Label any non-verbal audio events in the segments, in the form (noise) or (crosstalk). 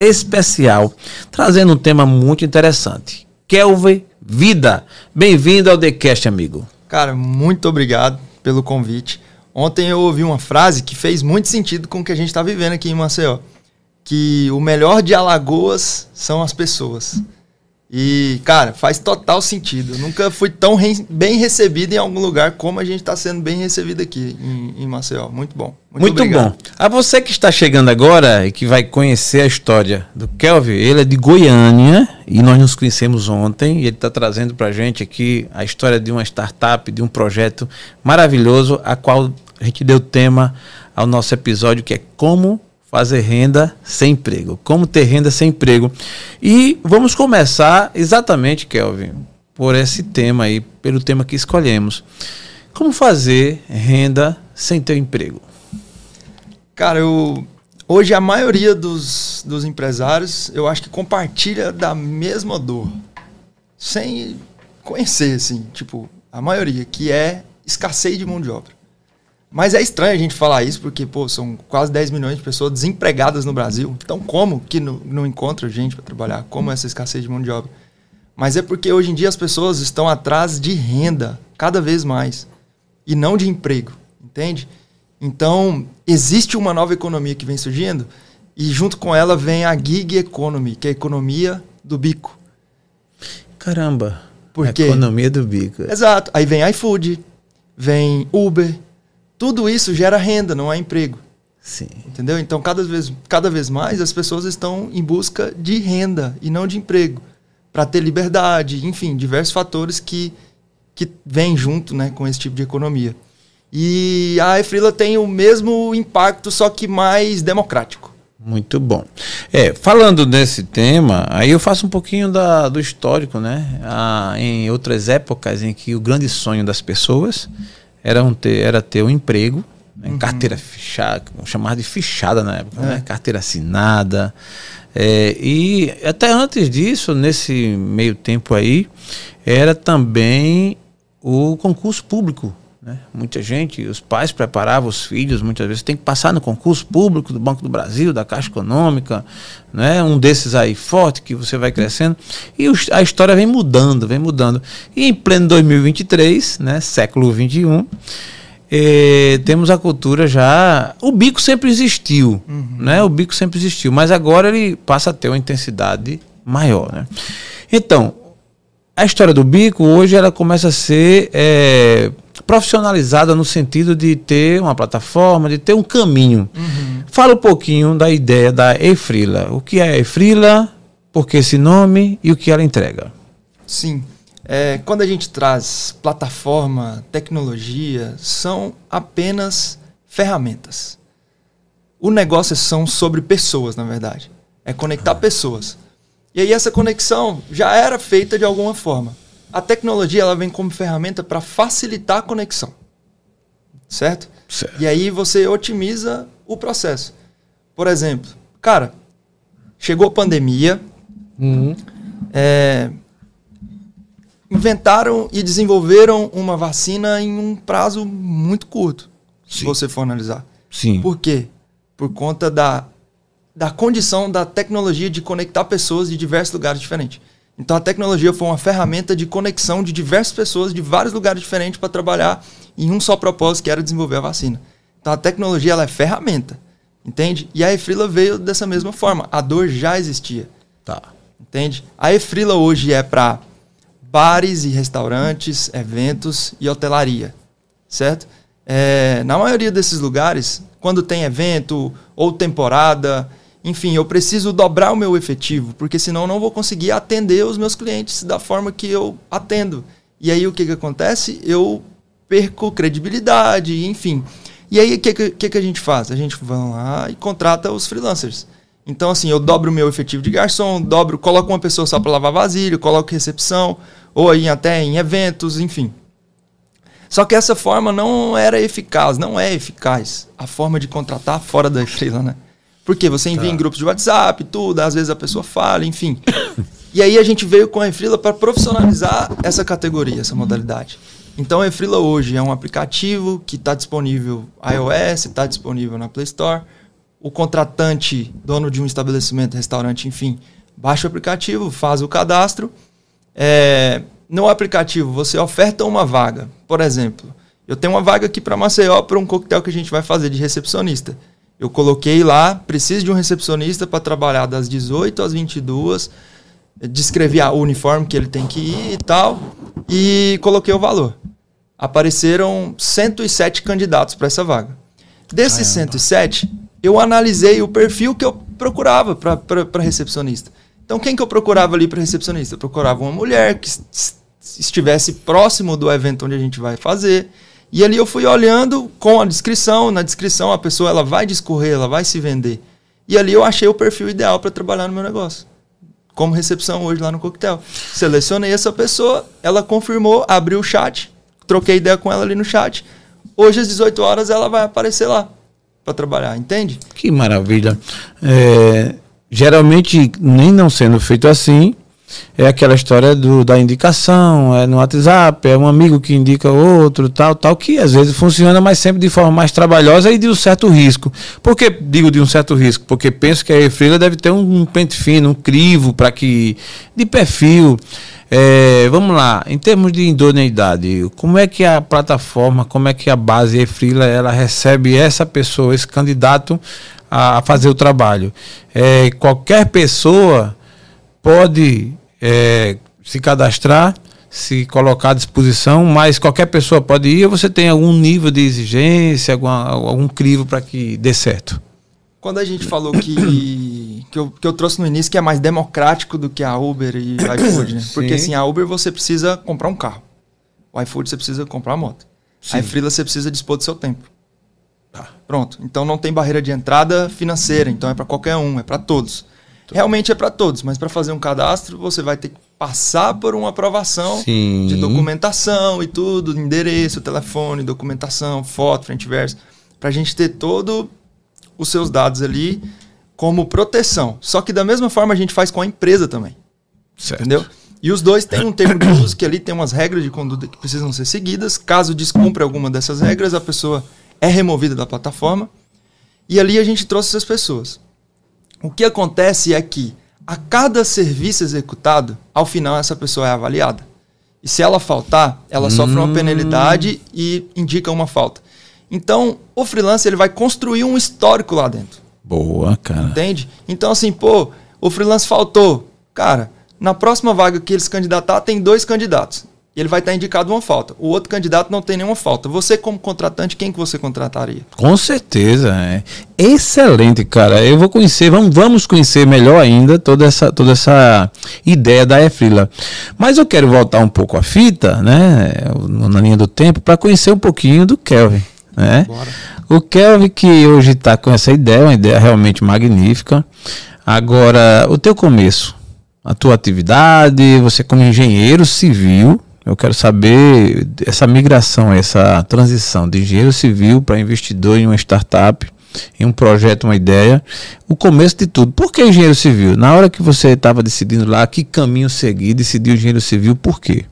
especial, trazendo um tema muito interessante. Kelvin Vida. Bem-vindo ao TheCast, amigo. Cara, muito obrigado pelo convite. Ontem eu ouvi uma frase que fez muito sentido com o que a gente está vivendo aqui em Maceió. Que o melhor de Alagoas são as pessoas. E, cara, faz total sentido. Eu nunca fui tão re bem recebido em algum lugar como a gente está sendo bem recebido aqui em, em Maceió. Muito bom. Muito, Muito bom. A você que está chegando agora e que vai conhecer a história do Kelvin, ele é de Goiânia e nós nos conhecemos ontem e ele está trazendo para a gente aqui a história de uma startup, de um projeto maravilhoso, a qual a gente deu tema ao nosso episódio que é como fazer renda sem emprego. Como ter renda sem emprego. E vamos começar exatamente, Kelvin, por esse tema aí, pelo tema que escolhemos. Como fazer renda sem ter emprego? Cara, eu hoje a maioria dos, dos empresários, eu acho que compartilha da mesma dor. Sem conhecer, assim, tipo, a maioria, que é escassez de mão de obra. Mas é estranho a gente falar isso, porque, pô, são quase 10 milhões de pessoas desempregadas no Brasil. Então, como que não, não encontra gente para trabalhar? Como essa escassez de mão de obra? Mas é porque hoje em dia as pessoas estão atrás de renda, cada vez mais. E não de emprego, entende? Então, existe uma nova economia que vem surgindo, e junto com ela vem a gig economy, que é a economia do bico. Caramba! Por quê? Economia do bico. Exato. Aí vem iFood, vem Uber, tudo isso gera renda, não é emprego. Sim. Entendeu? Então, cada vez, cada vez mais as pessoas estão em busca de renda e não de emprego. Para ter liberdade, enfim, diversos fatores que, que vêm junto né, com esse tipo de economia. E a Efrila tem o mesmo impacto, só que mais democrático. Muito bom. É, falando desse tema, aí eu faço um pouquinho da, do histórico, né? Ah, em outras épocas em que o grande sonho das pessoas era, um ter, era ter um emprego, né? uhum. carteira fechada, chamar de fichada na época, né? é. né? carteira assinada. É, e até antes disso, nesse meio tempo aí, era também o concurso público. Né? Muita gente, os pais preparavam os filhos, muitas vezes tem que passar no concurso público do Banco do Brasil, da Caixa Econômica, né? um desses aí forte que você vai crescendo. E a história vem mudando, vem mudando. E em pleno 2023, né? século 21, eh, temos a cultura já. O bico sempre existiu, uhum. né? O bico sempre existiu, mas agora ele passa a ter uma intensidade maior, né? Então, a história do bico hoje ela começa a ser é, profissionalizada no sentido de ter uma plataforma, de ter um caminho. Uhum. Fala um pouquinho da ideia da Efrila. O que é a Efrila, por que esse nome e o que ela entrega? Sim. É, quando a gente traz plataforma, tecnologia, são apenas ferramentas. O negócio são sobre pessoas, na verdade. É conectar ah. pessoas. E aí essa conexão já era feita de alguma forma a tecnologia ela vem como ferramenta para facilitar a conexão. Certo? certo? E aí você otimiza o processo. Por exemplo, cara, chegou a pandemia, uhum. é, inventaram e desenvolveram uma vacina em um prazo muito curto, Sim. se você for analisar. Sim. Por quê? Por conta da, da condição da tecnologia de conectar pessoas de diversos lugares diferentes. Então a tecnologia foi uma ferramenta de conexão de diversas pessoas de vários lugares diferentes para trabalhar em um só propósito, que era desenvolver a vacina. Então a tecnologia ela é ferramenta, entende? E a Efrila veio dessa mesma forma. A dor já existia. Tá. Entende? A Efrila hoje é para bares e restaurantes, eventos e hotelaria, certo? É, na maioria desses lugares, quando tem evento ou temporada, enfim, eu preciso dobrar o meu efetivo, porque senão não vou conseguir atender os meus clientes da forma que eu atendo. E aí o que, que acontece? Eu perco credibilidade, enfim. E aí o que, que, que a gente faz? A gente vai lá e contrata os freelancers. Então, assim, eu dobro o meu efetivo de garçom, dobro, coloco uma pessoa só para lavar vasilha, coloco recepção, ou aí até em eventos, enfim. Só que essa forma não era eficaz, não é eficaz. A forma de contratar fora da freela, né? Porque você envia tá. em grupos de WhatsApp, tudo, às vezes a pessoa fala, enfim. (coughs) e aí a gente veio com a Efrila para profissionalizar essa categoria, essa modalidade. Então a Efrila hoje é um aplicativo que está disponível iOS, está disponível na Play Store, o contratante, dono de um estabelecimento, restaurante, enfim, baixa o aplicativo, faz o cadastro. É, no aplicativo, você oferta uma vaga. Por exemplo, eu tenho uma vaga aqui para Maceió para um coquetel que a gente vai fazer de recepcionista. Eu coloquei lá, preciso de um recepcionista para trabalhar das 18 às 22, descrevi o uniforme que ele tem que ir e tal, e coloquei o valor. Apareceram 107 candidatos para essa vaga. Desses Caramba. 107, eu analisei o perfil que eu procurava para recepcionista. Então, quem que eu procurava ali para recepcionista? Eu procurava uma mulher que estivesse próximo do evento onde a gente vai fazer. E ali eu fui olhando com a descrição. Na descrição, a pessoa ela vai discorrer, ela vai se vender. E ali eu achei o perfil ideal para trabalhar no meu negócio. Como recepção hoje lá no coquetel. Selecionei essa pessoa, ela confirmou, abriu o chat, troquei ideia com ela ali no chat. Hoje às 18 horas ela vai aparecer lá para trabalhar, entende? Que maravilha. É, geralmente, nem não sendo feito assim, é aquela história do, da indicação, é no WhatsApp, é um amigo que indica outro, tal, tal, que às vezes funciona, mas sempre de forma mais trabalhosa e de um certo risco. Por que digo de um certo risco? Porque penso que a Efrila deve ter um pente fino, um crivo para que de perfil. É, vamos lá, em termos de idoneidade, como é que a plataforma, como é que a base Efrila ela recebe essa pessoa, esse candidato a fazer o trabalho. É, qualquer pessoa pode é, se cadastrar, se colocar à disposição, mas qualquer pessoa pode ir ou você tem algum nível de exigência, alguma, algum crivo para que dê certo? Quando a gente falou que, que, eu, que eu trouxe no início que é mais democrático do que a Uber e a iFood, né? Porque assim, a Uber você precisa comprar um carro. O iFood você precisa comprar uma moto. Sim. A Freela você precisa dispor do seu tempo. Tá. Pronto. Então não tem barreira de entrada financeira, então é para qualquer um, é para todos. Realmente é para todos, mas para fazer um cadastro você vai ter que passar por uma aprovação Sim. de documentação e tudo, endereço, telefone, documentação, foto, frente e verso, para a gente ter todos os seus dados ali como proteção. Só que da mesma forma a gente faz com a empresa também. Certo. Entendeu? E os dois têm um termo de uso que ali tem umas regras de conduta que precisam ser seguidas. Caso descumpra alguma dessas regras, a pessoa é removida da plataforma. E ali a gente trouxe essas pessoas. O que acontece é que a cada serviço executado, ao final essa pessoa é avaliada. E se ela faltar, ela hum. sofre uma penalidade e indica uma falta. Então, o freelancer ele vai construir um histórico lá dentro. Boa, cara. Entende? Então, assim, pô, o freelancer faltou. Cara, na próxima vaga que eles candidatar, tem dois candidatos ele vai estar indicado uma falta. O outro candidato não tem nenhuma falta. Você, como contratante, quem que você contrataria? Com certeza. É. Excelente, cara. Eu vou conhecer, vamos, vamos conhecer melhor ainda toda essa, toda essa ideia da Efrila. Mas eu quero voltar um pouco à fita, né? Na linha do tempo, para conhecer um pouquinho do Kelvin. Né? Bora. O Kelvin que hoje está com essa ideia, uma ideia realmente magnífica. Agora, o teu começo, a tua atividade, você como engenheiro civil, eu quero saber essa migração, essa transição de engenheiro civil para investidor em uma startup, em um projeto, uma ideia, o começo de tudo. Por que engenheiro civil? Na hora que você estava decidindo lá que caminho seguir, decidiu engenheiro civil, por quê?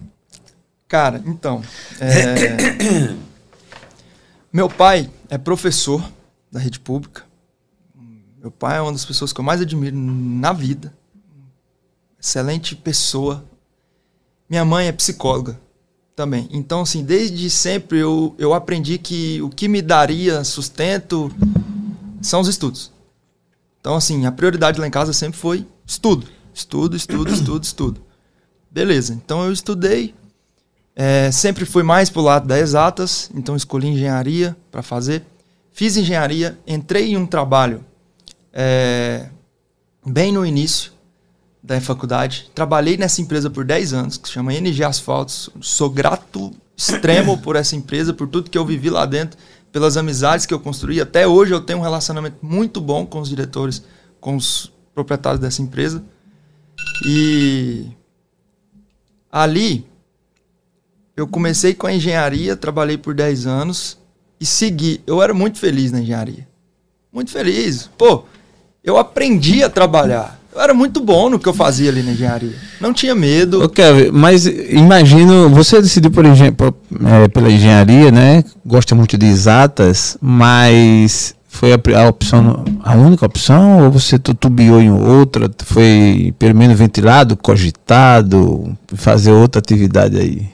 Cara, então. É... Meu pai é professor da rede pública. Meu pai é uma das pessoas que eu mais admiro na vida. Excelente pessoa, minha mãe é psicóloga também. Então, assim, desde sempre eu, eu aprendi que o que me daria sustento são os estudos. Então, assim, a prioridade lá em casa sempre foi estudo. Estudo, estudo, estudo, estudo. Beleza. Então eu estudei. É, sempre fui mais pro lado das exatas, então escolhi engenharia para fazer. Fiz engenharia, entrei em um trabalho é, bem no início da faculdade. Trabalhei nessa empresa por 10 anos, que se chama NG Asfaltos. Sou grato extremo por essa empresa, por tudo que eu vivi lá dentro, pelas amizades que eu construí. Até hoje eu tenho um relacionamento muito bom com os diretores, com os proprietários dessa empresa. E ali eu comecei com a engenharia, trabalhei por 10 anos e segui. Eu era muito feliz na engenharia. Muito feliz. Pô, eu aprendi a trabalhar. Eu era muito bom no que eu fazia ali na engenharia. Não tinha medo. Eu quero, mas imagino, você decidiu por é, pela engenharia, né? Gosta muito de exatas, mas Foi a, a, opção, a única opção ou você tutubiou em outra? Foi pelo menos ventilado, cogitado, fazer outra atividade aí?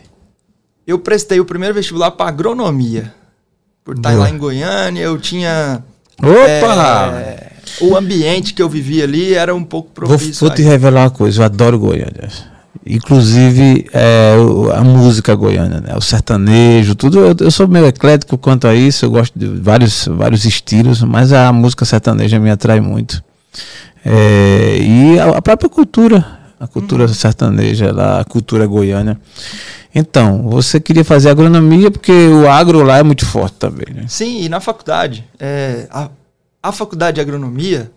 Eu prestei o primeiro vestibular para agronomia. Por estar Boa. lá em Goiânia, eu tinha. Opa! É, o ambiente que eu vivia ali era um pouco propício. Vou, vou te revelar uma coisa, eu adoro Goiânia. Inclusive é, a música goiana, né? o sertanejo, tudo. Eu, eu, sou meio eclético quanto a isso, eu gosto de vários, vários estilos, mas a música sertaneja me atrai muito. É, e a, a, própria cultura, a cultura uhum. sertaneja, lá, a cultura goiana. Então, você queria fazer agronomia porque o agro lá é muito forte também, né? Sim, e na faculdade. É, a, a faculdade de agronomia,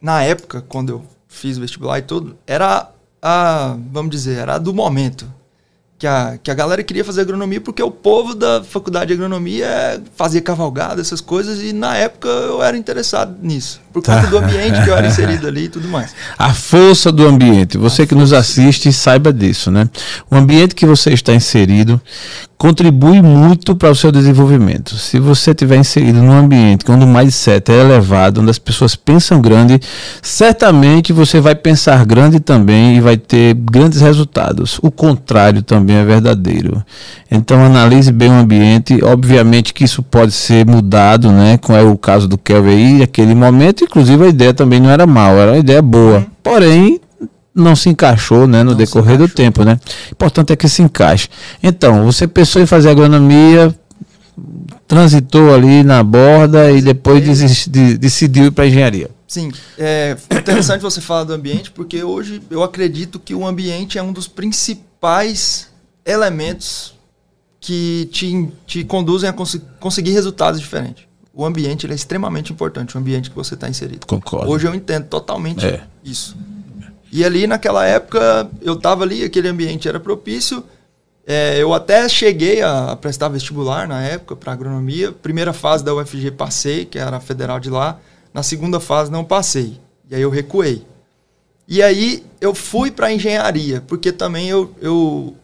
na época, quando eu fiz o vestibular e tudo, era a, vamos dizer, era do momento. Que a, que a galera queria fazer agronomia porque o povo da faculdade de agronomia fazia cavalgada, essas coisas, e na época eu era interessado nisso. Por conta tá. do ambiente que eu era inserido (laughs) ali e tudo mais. A força do ambiente. Você a que força. nos assiste saiba disso, né? O ambiente que você está inserido contribui muito para o seu desenvolvimento. Se você estiver inserido num ambiente onde o mindset é elevado, onde as pessoas pensam grande, certamente você vai pensar grande também e vai ter grandes resultados. O contrário também é verdadeiro. Então analise bem o ambiente. Obviamente que isso pode ser mudado, né? Como é o caso do Kelvin aí, naquele momento. Inclusive a ideia também não era mal, era uma ideia boa. Uhum. Porém, não se encaixou né, no não decorrer do tempo. Né? Importante é que se encaixe. Então, você pensou em fazer agronomia, transitou ali na borda e depois desist, de, decidiu ir para engenharia. Sim, é interessante você falar do ambiente, porque hoje eu acredito que o ambiente é um dos principais elementos que te, te conduzem a cons conseguir resultados diferentes. O ambiente é extremamente importante, o ambiente que você está inserido. Concordo. Hoje eu entendo totalmente é. isso. E ali naquela época eu estava ali, aquele ambiente era propício. É, eu até cheguei a, a prestar vestibular na época para agronomia. Primeira fase da UFG passei, que era a federal de lá. Na segunda fase não passei. E aí eu recuei. E aí eu fui para engenharia, porque também eu, eu,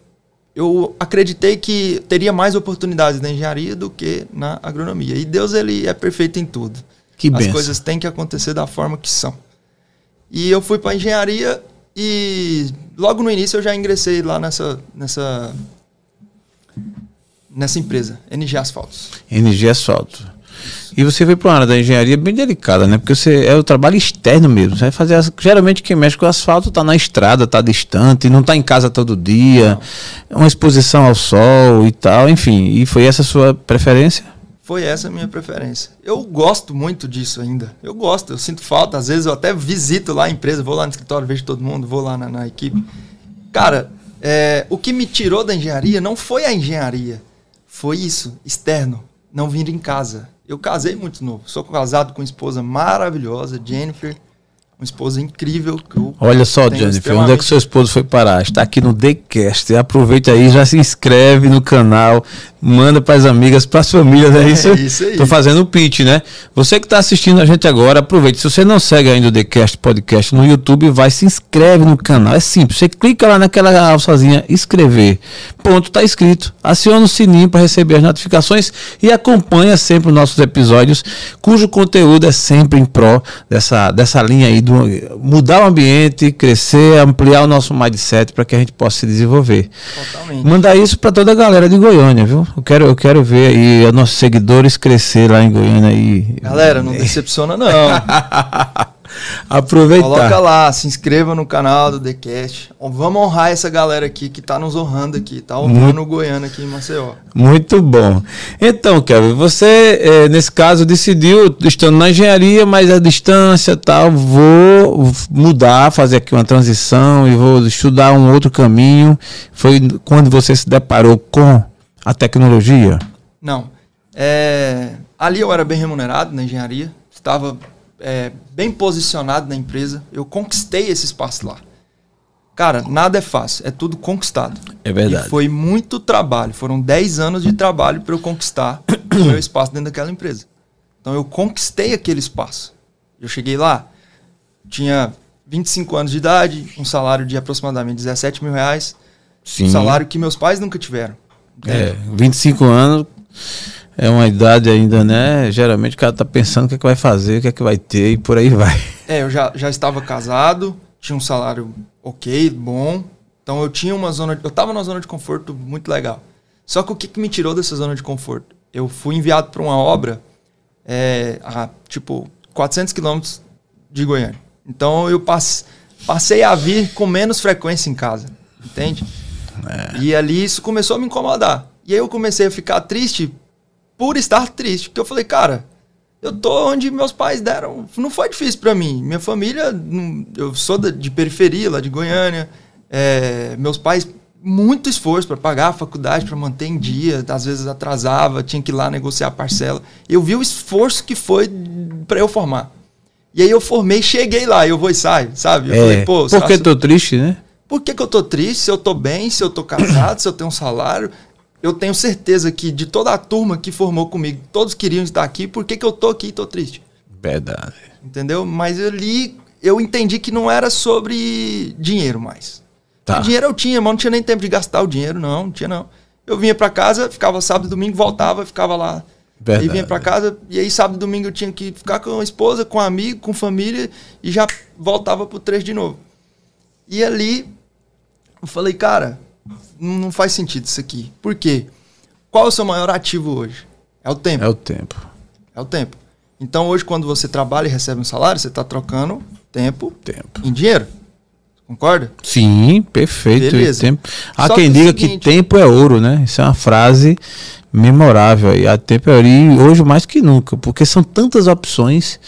eu acreditei que teria mais oportunidades na engenharia do que na agronomia. E Deus ele é perfeito em tudo. Que As benção. coisas têm que acontecer da forma que são. E eu fui para engenharia e logo no início eu já ingressei lá nessa nessa nessa empresa, NG Asfaltos. NG Asfalto. E você veio para uma área da engenharia bem delicada, né? Porque você é o trabalho externo mesmo. Você vai fazer as, geralmente quem mexe com asfalto está na estrada, está distante, não está em casa todo dia, não. uma exposição ao sol e tal, enfim. E foi essa a sua preferência? Foi essa a minha preferência. Eu gosto muito disso ainda. Eu gosto, eu sinto falta. Às vezes eu até visito lá a empresa, vou lá no escritório, vejo todo mundo, vou lá na, na equipe. Cara, é, o que me tirou da engenharia não foi a engenharia. Foi isso, externo. Não vir em casa. Eu casei muito novo. Sou casado com uma esposa maravilhosa, Jennifer uma esposa incrível. Que Olha só, Jennifer, onde é que seu esposo foi parar? Está aqui no TheCast. Aproveita aí, já se inscreve no canal, manda para as amigas, para as famílias. É, é isso, isso aí. Tô fazendo o pitch, né? Você que está assistindo a gente agora, aproveite. Se você não segue ainda o TheCast Podcast no YouTube, vai se inscreve no canal. É simples. Você clica lá naquela alçazinha, inscrever. Ponto, está inscrito. Aciona o sininho para receber as notificações e acompanha sempre os nossos episódios, cujo conteúdo é sempre em pró dessa, dessa linha aí do mudar o ambiente, crescer, ampliar o nosso mindset para que a gente possa se desenvolver. Totalmente. Mandar isso para toda a galera de Goiânia, viu? Eu quero, eu quero ver aí os nossos seguidores crescer lá em Goiânia e Galera, não decepciona não. (laughs) Aproveitar. Coloca lá, se inscreva no canal do TheCast. Vamos honrar essa galera aqui que está nos honrando aqui, tá honrando o Goiânia aqui em Maceió. Muito bom. Então, Kevin, você, é, nesse caso, decidiu, estando na engenharia, mas a distância tal, vou mudar, fazer aqui uma transição e vou estudar um outro caminho. Foi quando você se deparou com a tecnologia? Não. É, ali eu era bem remunerado na engenharia, estava é, bem posicionado na empresa. Eu conquistei esse espaço lá. Cara, nada é fácil, é tudo conquistado. É verdade. E foi muito trabalho, foram 10 anos de trabalho para eu conquistar o meu espaço dentro daquela empresa. Então eu conquistei aquele espaço. Eu cheguei lá, tinha 25 anos de idade, um salário de aproximadamente 17 mil reais. Sim. Um salário que meus pais nunca tiveram. É, 25 anos É uma idade ainda, né? Geralmente o cara tá pensando o que, é que vai fazer, o que é que vai ter e por aí vai. É, eu já, já estava casado, tinha um salário ok, bom. Então eu tinha uma zona. Eu tava numa zona de conforto muito legal. Só que o que, que me tirou dessa zona de conforto? Eu fui enviado para uma obra é, a, tipo, 400 quilômetros de Goiânia. Então eu passe, passei a vir com menos frequência em casa, entende? É. E ali isso começou a me incomodar. E aí eu comecei a ficar triste por estar triste. Porque eu falei, cara, eu tô onde meus pais deram. Não foi difícil para mim. Minha família, eu sou de periferia, lá de Goiânia. É, meus pais, muito esforço para pagar a faculdade, para manter em dia. Às vezes atrasava, tinha que ir lá negociar a parcela. Eu vi o esforço que foi para eu formar. E aí eu formei, cheguei lá, eu vou e saio, sabe? Eu é, falei, pô, por que tô triste, né? Por que, que eu tô triste? Se eu tô bem, se eu tô casado, se eu tenho um salário. Eu tenho certeza que de toda a turma que formou comigo, todos queriam estar aqui. Por que, que eu tô aqui e tô triste? Verdade. Entendeu? Mas ali eu entendi que não era sobre dinheiro mais. Tá. O dinheiro eu tinha, mas não tinha nem tempo de gastar o dinheiro, não, não tinha não. Eu vinha para casa, ficava sábado e domingo, voltava, ficava lá Verdade. Aí vinha para casa e aí sábado e domingo eu tinha que ficar com a esposa, com um amigo, com família e já voltava pro trecho de novo. E ali eu falei, cara, não faz sentido isso aqui. Por quê? Qual é o seu maior ativo hoje? É o tempo. É o tempo. É o tempo. Então hoje quando você trabalha e recebe um salário, você está trocando tempo, tempo em dinheiro. Concorda? Sim, perfeito. Beleza. Tempo. Há Só quem que diga seguinte, que tempo é ouro, né? Isso é uma frase memorável e a tempo é hoje mais que nunca, porque são tantas opções.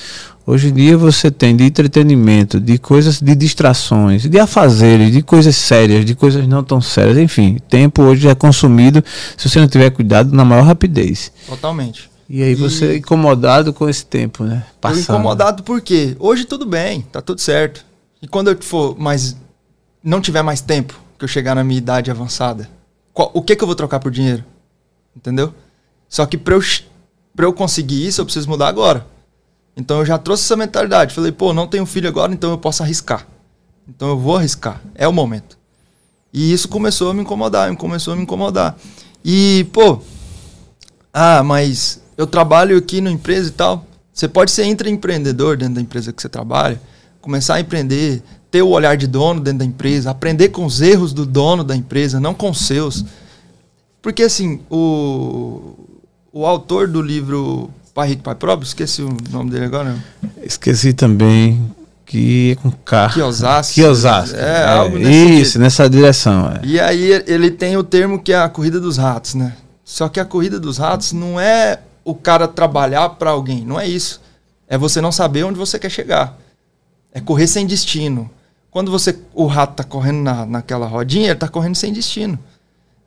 Hoje em dia você tem de entretenimento, de coisas de distrações, de afazeres, de coisas sérias, de coisas não tão sérias, enfim, tempo hoje é consumido se você não tiver cuidado na maior rapidez. Totalmente. E aí você é incomodado com esse tempo, né? Passando. Eu incomodado por quê? Hoje tudo bem, tá tudo certo. E quando eu for mais não tiver mais tempo, que eu chegar na minha idade avançada, qual, o que que eu vou trocar por dinheiro? Entendeu? Só que pra eu, pra eu conseguir isso, eu preciso mudar agora. Então eu já trouxe essa mentalidade. Falei, pô, não tenho filho agora, então eu posso arriscar. Então eu vou arriscar. É o momento. E isso começou a me incomodar, começou a me incomodar. E, pô, ah, mas eu trabalho aqui na empresa e tal. Você pode ser intraempreendedor dentro da empresa que você trabalha, começar a empreender, ter o olhar de dono dentro da empresa, aprender com os erros do dono da empresa, não com os seus. Porque, assim, o, o autor do livro Pai Rico, Pai Próprio, esqueci o nome dele agora. Esqueci também que é com K. Kiyosaki. Kiyosaki. É, é algo Isso, jeito. nessa direção. É. E aí ele tem o termo que é a corrida dos ratos, né? Só que a corrida dos ratos não é o cara trabalhar para alguém, não é isso. É você não saber onde você quer chegar. É correr sem destino. Quando você o rato tá correndo na, naquela rodinha, ele tá correndo sem destino.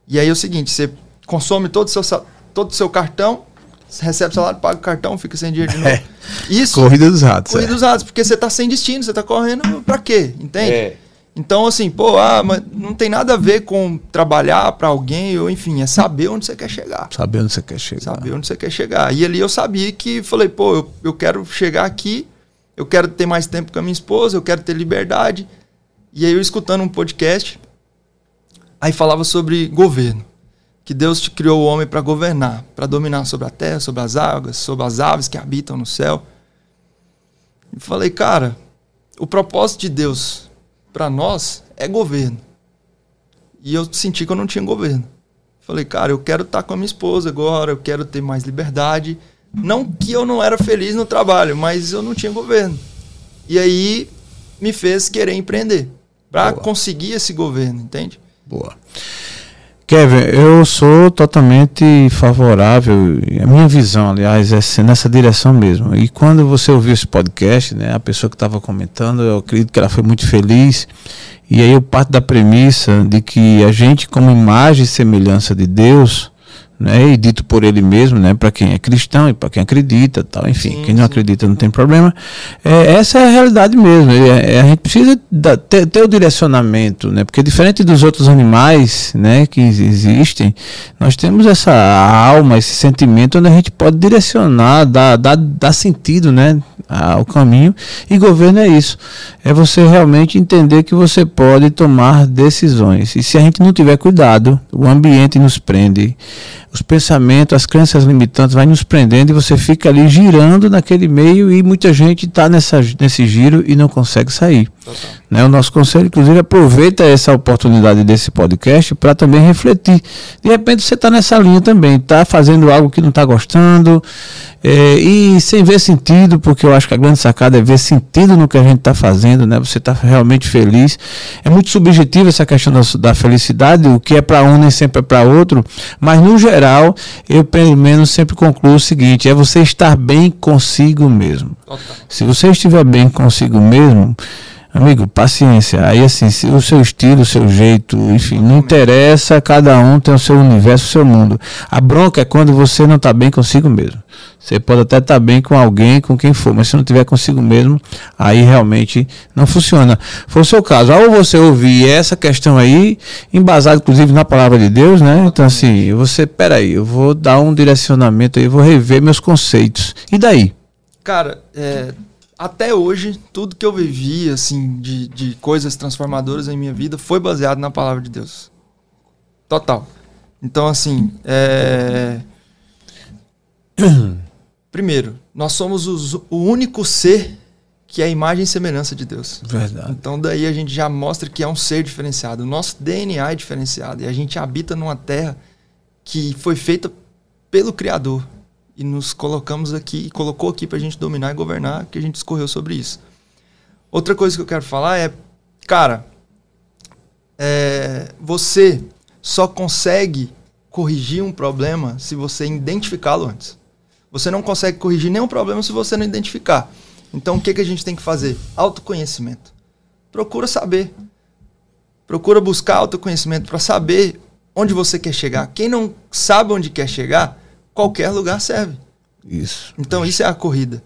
E aí é o seguinte, você consome todo o seu, todo o seu cartão, recebe salário, paga o cartão, fica sem dinheiro de (laughs) novo. É. Isso. Corrida dos ratos. Corrida é. dos ratos, porque você está sem destino, você está correndo para quê? Entende? É. Então, assim, pô, ah, mas não tem nada a ver com trabalhar para alguém, ou enfim, é saber onde você quer chegar. Saber onde você quer chegar. Saber onde você quer chegar. E ali eu sabia que, falei, pô, eu, eu quero chegar aqui, eu quero ter mais tempo com a minha esposa, eu quero ter liberdade. E aí eu escutando um podcast, Aí falava sobre governo. Que Deus te criou o homem para governar, para dominar sobre a terra, sobre as águas, sobre as aves que habitam no céu. E falei, cara, o propósito de Deus para nós é governo. E eu senti que eu não tinha governo. Falei, cara, eu quero estar tá com a minha esposa agora, eu quero ter mais liberdade. Não que eu não era feliz no trabalho, mas eu não tinha governo. E aí me fez querer empreender para conseguir esse governo, entende? Boa. Kevin, eu sou totalmente favorável, a minha visão, aliás, é nessa direção mesmo. E quando você ouviu esse podcast, né, a pessoa que estava comentando, eu acredito que ela foi muito feliz. E aí eu parto da premissa de que a gente, como imagem e semelhança de Deus, né, e dito por ele mesmo, né, para quem é cristão e para quem acredita, tal, enfim, sim, quem não acredita não tem problema. É, essa é a realidade mesmo. É, é, a gente precisa da, ter, ter, o direcionamento, né, porque diferente dos outros animais, né, que existem, nós temos essa alma, esse sentimento onde a gente pode direcionar, dar, dar, dar sentido, né, ao caminho. E governo é isso, é você realmente entender que você pode tomar decisões. E se a gente não tiver cuidado, o ambiente nos prende os pensamentos, as crenças limitantes vai nos prendendo e você fica ali girando naquele meio e muita gente está nesse giro e não consegue sair. Né? O nosso conselho, inclusive, aproveita essa oportunidade desse podcast para também refletir. De repente você está nessa linha também, está fazendo algo que não está gostando é, e sem ver sentido, porque eu acho que a grande sacada é ver sentido no que a gente está fazendo, né? Você está realmente feliz. É muito subjetivo essa questão da, da felicidade, o que é para um nem sempre é para outro, mas no geral, eu pelo menos sempre concluo o seguinte: é você estar bem consigo mesmo. Se você estiver bem consigo mesmo, Amigo, paciência. Aí, assim, o seu estilo, o seu jeito, enfim, não interessa, cada um tem o seu universo, o seu mundo. A bronca é quando você não está bem consigo mesmo. Você pode até estar tá bem com alguém, com quem for, mas se não tiver consigo mesmo, aí realmente não funciona. Foi o seu caso. Ao você ouvir essa questão aí, embasado inclusive na palavra de Deus, né? Então, assim, você, peraí, eu vou dar um direcionamento aí, eu vou rever meus conceitos. E daí? Cara, é, até hoje, tudo que eu vivi, assim, de, de coisas transformadoras em minha vida foi baseado na palavra de Deus. Total. Então, assim, é... (clears throat) Primeiro, nós somos os, o único ser que é a imagem e semelhança de Deus. Verdade. Então, daí a gente já mostra que é um ser diferenciado. O nosso DNA é diferenciado. E a gente habita numa terra que foi feita pelo Criador e nos colocamos aqui, e colocou aqui para a gente dominar e governar, que a gente escorreu sobre isso. Outra coisa que eu quero falar é, cara, é, você só consegue corrigir um problema se você identificá-lo antes. Você não consegue corrigir nenhum problema se você não identificar. Então, o que, que a gente tem que fazer? Autoconhecimento. Procura saber. Procura buscar autoconhecimento para saber onde você quer chegar. Quem não sabe onde quer chegar, qualquer lugar serve. Isso. Então isso é a corrida.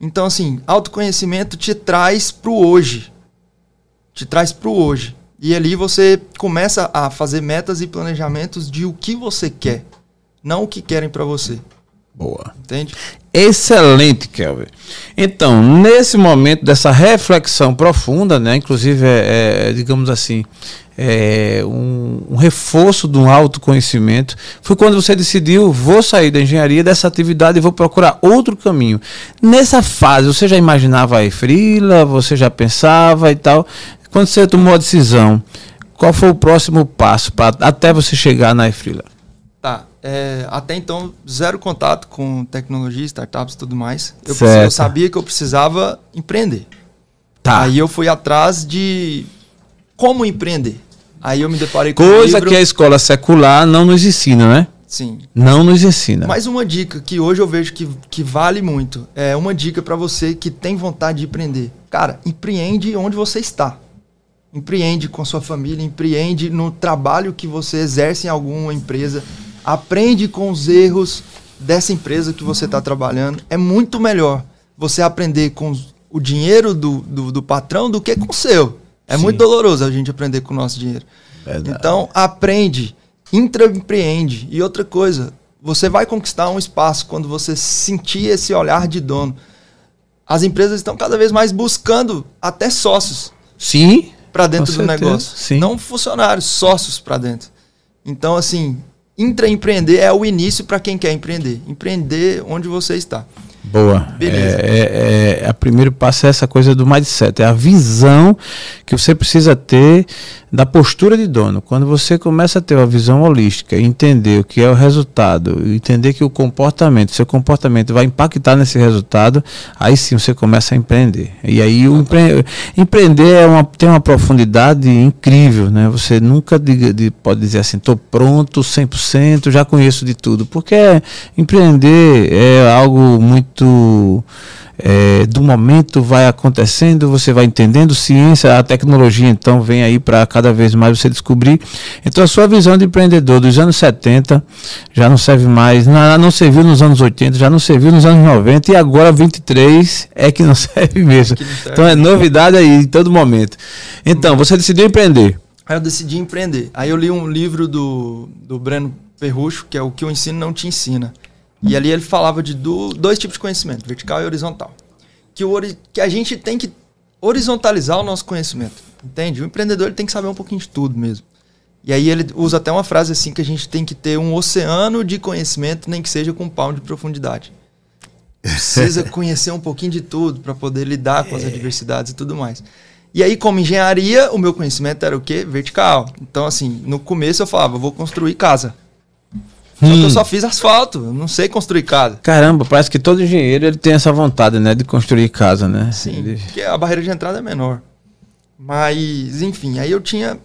Então assim, autoconhecimento te traz pro hoje. Te traz pro hoje. E ali você começa a fazer metas e planejamentos de o que você quer, não o que querem para você. Boa. Entende? Excelente, Kelvin. Então, nesse momento dessa reflexão profunda, né, inclusive, é, é digamos assim, é, um, um, reforço de um autoconhecimento, foi quando você decidiu, vou sair da engenharia dessa atividade e vou procurar outro caminho. Nessa fase, você já imaginava a Efrila, você já pensava e tal. Quando você tomou a decisão, qual foi o próximo passo para até você chegar na Efrila? Tá. É, até então, zero contato com tecnologia, startups e tudo mais. Eu, eu, sabia que eu precisava empreender. Tá. Aí eu fui atrás de como empreender. Aí eu me deparei com Coisa um livro... que a escola secular não nos ensina, né? Sim. Não nos ensina. Mais uma dica que hoje eu vejo que, que vale muito. É uma dica para você que tem vontade de empreender. Cara, empreende onde você está. Empreende com sua família, empreende no trabalho que você exerce em alguma empresa Aprende com os erros dessa empresa que você está trabalhando. É muito melhor você aprender com o dinheiro do, do, do patrão do que com o seu. É Sim. muito doloroso a gente aprender com o nosso dinheiro. Verdade. Então, aprende, intraempreende. E outra coisa, você vai conquistar um espaço quando você sentir esse olhar de dono. As empresas estão cada vez mais buscando até sócios. Sim. Para dentro do negócio. Sim. Não funcionários, sócios para dentro. Então, assim, intraempreender é o início para quem quer empreender. Empreender onde você está. Boa. Beleza. É, é, é, a primeiro passo é essa coisa do mindset, é a visão que você precisa ter da postura de dono. Quando você começa a ter uma visão holística, entender o que é o resultado, entender que o comportamento, seu comportamento vai impactar nesse resultado, aí sim você começa a empreender. E aí o empre... empreender é uma, tem uma profundidade incrível, né? Você nunca de, de, pode dizer assim, estou pronto 100%, já conheço de tudo, porque empreender é algo muito é, do momento vai acontecendo, você vai entendendo ciência, a tecnologia então vem aí para cada vez mais você descobrir. Então a sua visão de empreendedor dos anos 70 já não serve mais, não, não serviu nos anos 80, já não serviu nos anos 90 e agora 23 é que não (laughs) serve mesmo. Não serve. Então é novidade aí em todo momento. Então, você decidiu empreender. Aí eu decidi empreender. Aí eu li um livro do, do Breno Perrucho, que é o que eu ensino não te ensina. E ali ele falava de do, dois tipos de conhecimento, vertical e horizontal. Que, o, que a gente tem que horizontalizar o nosso conhecimento. Entende? O empreendedor ele tem que saber um pouquinho de tudo mesmo. E aí ele usa até uma frase assim que a gente tem que ter um oceano de conhecimento, nem que seja com um palmo de profundidade. Precisa (laughs) conhecer um pouquinho de tudo para poder lidar com as adversidades e tudo mais. E aí, como engenharia, o meu conhecimento era o quê? Vertical. Então, assim, no começo eu falava, vou construir casa. Só que eu só fiz asfalto, não sei construir casa. Caramba, parece que todo engenheiro ele tem essa vontade, né, de construir casa, né? Sim, Ele- porque a barreira de entrada é menor. Mas, enfim, aí eu tinha.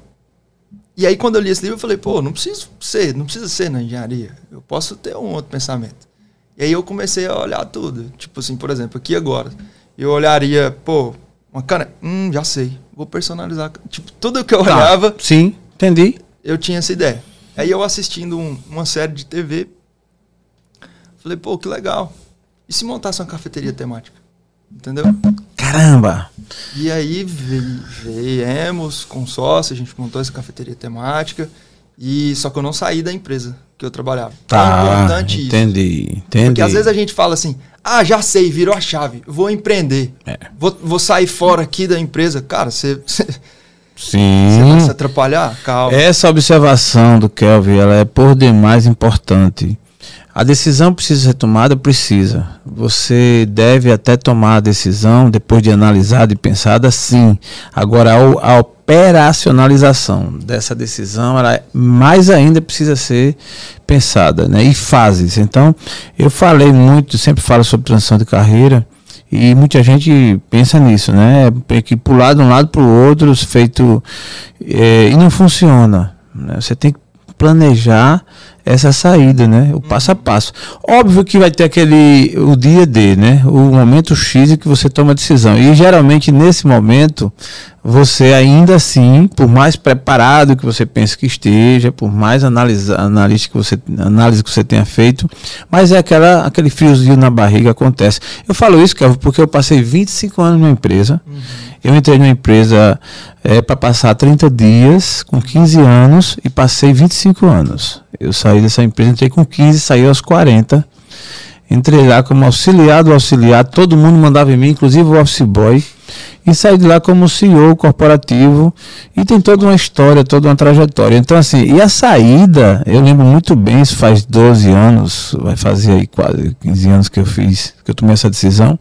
E aí, quando eu li esse livro, eu falei, pô, não preciso ser, não precisa ser na engenharia. Eu posso ter um outro pensamento. E aí eu comecei a olhar tudo. Tipo assim, por exemplo, aqui agora. Eu olharia, pô, uma cana. Hum, já sei. Vou personalizar. Tipo, tudo que eu Tá, olhava, Sim, entendi. eu tinha essa ideia. Aí eu assistindo um- uma série de TV, falei, pô, que legal. E se montasse uma cafeteria temática? Entendeu? Caramba. E aí viemos com sócio, a gente montou essa cafeteria temática. E só que eu não saí da empresa que eu trabalhava. Tá, é importante isso. entendi, entendi. Porque às vezes a gente fala assim, ah, já sei, virou a chave, vou empreender. É. Vou, vou sair fora aqui da empresa. Cara, você (laughs) você- você Sim. vai se atrapalhar? Calma. Essa observação do Kelvin, ela é por demais importante. A decisão precisa ser tomada, precisa. Você deve até tomar a decisão depois de analisada e pensada, sim. Agora, a, a operacionalização dessa decisão, ela é- mais ainda precisa ser pensada, né? E fases. Então, eu falei muito, sempre falo sobre transição de carreira. E muita gente pensa nisso, né? Tem que pular de um lado para o outro, feito. eh, e não funciona. né? Você tem que planejar essa saída, né? O passo a passo. Óbvio que vai ter aquele. o dia D, né? O momento X em que você toma a decisão. E geralmente nesse momento, você ainda assim, por mais preparado que você pense que esteja, por mais analisa, analista que você, análise que você tenha feito, mas é aquela, aquele friozinho na barriga que acontece. Eu falo isso, Kelvin, porque eu passei 25 anos numa empresa. Eu entrei numa empresa para passar 30 dias, com 15 anos, e passei 25 anos. Eu saí dessa empresa, entrei com 15, saí aos 40. Entrei lá como auxiliar do auxiliar, todo mundo mandava em mim, inclusive o office boy. E saí de lá como CEO corporativo. E tem toda uma história, toda uma trajetória. Então, assim, e a saída, eu lembro muito bem, isso faz 12 anos, vai fazer aí quase 15 anos que eu fiz, que eu tomei essa decisão.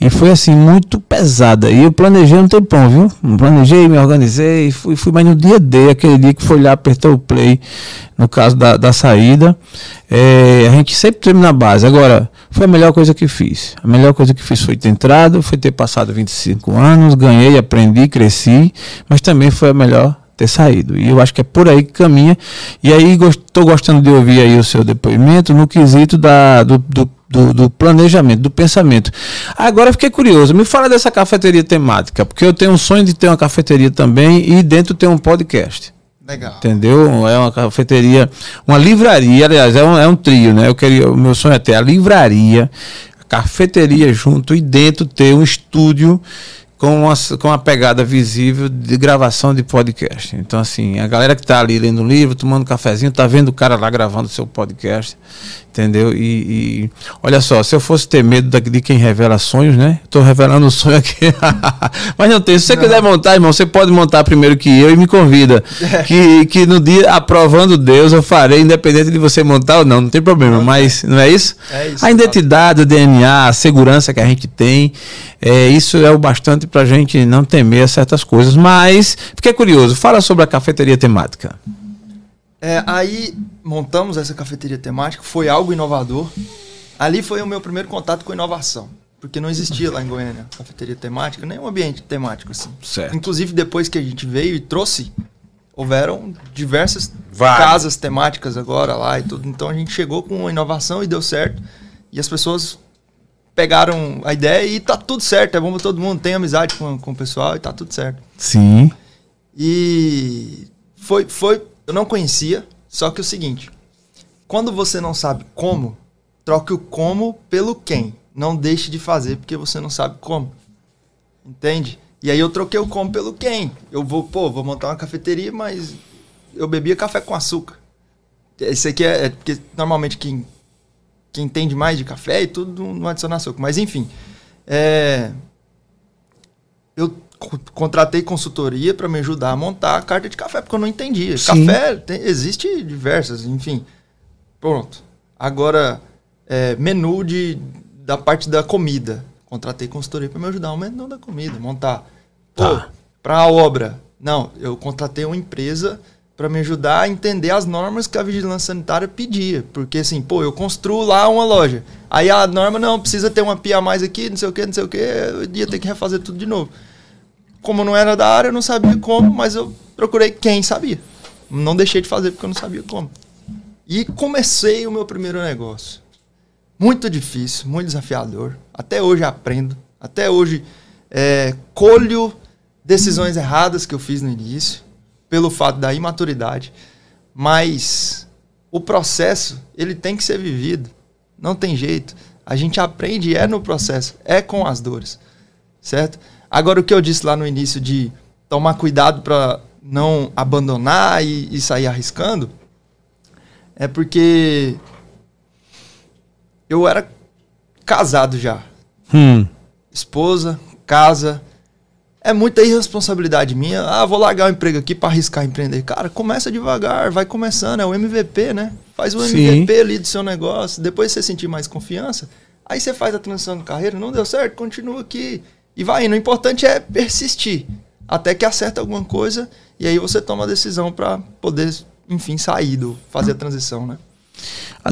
E foi assim, muito pesada. E eu planejei um tempão, viu? Planejei, me organizei, fui, fui mas no dia D, aquele dia que foi lá, apertou o play, no caso da, da saída. É, a gente sempre termina na base. Agora, foi a melhor coisa que fiz. A melhor coisa que fiz foi ter entrado, foi ter passado 25 anos, ganhei, aprendi, cresci, mas também foi a melhor ter saído. E eu acho que é por aí que caminha. E aí estou gostando de ouvir aí o seu depoimento no quesito da, do, do, do, do planejamento, do pensamento. Agora eu fiquei curioso, me fala dessa cafeteria temática, porque eu tenho um sonho de ter uma cafeteria também e dentro ter um podcast. Legal. Entendeu? É uma cafeteria, uma livraria, aliás, é um, é um trio, né? Eu queria, o meu sonho é ter a livraria, cafeteria junto e dentro ter um estúdio com uma, com uma pegada visível de gravação de podcast. Então, assim, a galera que está ali lendo um livro, tomando um cafezinho, tá vendo o cara lá gravando seu podcast, entendeu? E, e olha só, se eu fosse ter medo da- de quem revela sonhos, né? Estou revelando um sonho aqui. (laughs) Mas não tem. Se você quiser montar, irmão, você pode montar primeiro que eu e me convida. Que, que no dia, aprovando Deus, eu farei, independente de você montar ou não, não tem problema. Mas não é isso? É isso, a identidade, o DNA, a segurança que a gente tem, é, isso é o bastante para a gente não temer certas coisas. Mas fiquei curioso, fala sobre a cafeteria temática. É, aí montamos essa cafeteria temática, foi algo inovador. Ali foi o meu primeiro contato com inovação, porque não existia lá em Goiânia cafeteria temática, nem um ambiente temático assim. Certo. Inclusive depois que a gente veio e trouxe, houveram diversas Várias. casas temáticas agora lá e tudo. Então a gente chegou com uma inovação e deu certo. E as pessoas pegaram a ideia e tá tudo certo, é bom pra todo mundo, tem amizade com, com o pessoal e tá tudo certo. Sim. E foi, foi, eu não conhecia, só que o seguinte, quando você não sabe como, troque o como pelo quem. Não deixe de fazer porque você não sabe como. Entende? E aí eu troquei o como pelo quem. Eu vou, pô, vou montar uma cafeteria, mas eu bebia café com açúcar. Esse aqui é, é porque normalmente quem, quem entende mais de café e tudo não adiciona açúcar. Mas enfim, é, eu contratei consultoria para me ajudar a montar a carta de café, porque eu não entendia. Sim. Café tem, existe diversas, enfim. Pronto. Agora, é, menu de, da parte da comida. Contratei consultoria para me ajudar o menu da comida, montar. Pô, Tá. para a obra. Não, eu contratei uma empresa para me ajudar a entender as normas que a vigilância sanitária pedia. Porque assim, pô, eu construo lá uma loja. Aí a norma, não, precisa ter uma pia a mais aqui, não sei o que, não sei o que, eu ia ter que refazer tudo de novo. Como não era da área, eu não sabia como, mas eu procurei quem sabia. Não deixei de fazer porque eu não sabia como. E comecei o meu primeiro negócio. Muito difícil, muito desafiador. Até hoje aprendo. Até hoje é, colho decisões erradas que eu fiz no início, pelo fato da imaturidade. Mas o processo, ele tem que ser vivido. Não tem jeito. A gente aprende é no processo, é com as dores. Certo? Agora, o que eu disse lá no início de tomar cuidado para não abandonar e, e sair arriscando, é porque eu era casado já. Hum. Esposa, casa. É muita irresponsabilidade minha. Ah, vou largar o emprego aqui para arriscar empreender. Cara, começa devagar, vai começando. É o MVP, né? Faz o Sim. MVP ali do seu negócio. Depois você sentir mais confiança, aí você faz a transição de carreira. Não deu certo, continua aqui. E vai indo. O importante é persistir. Até que acerta alguma coisa. E aí você toma a decisão para poder, enfim, sair do. Fazer a transição, né?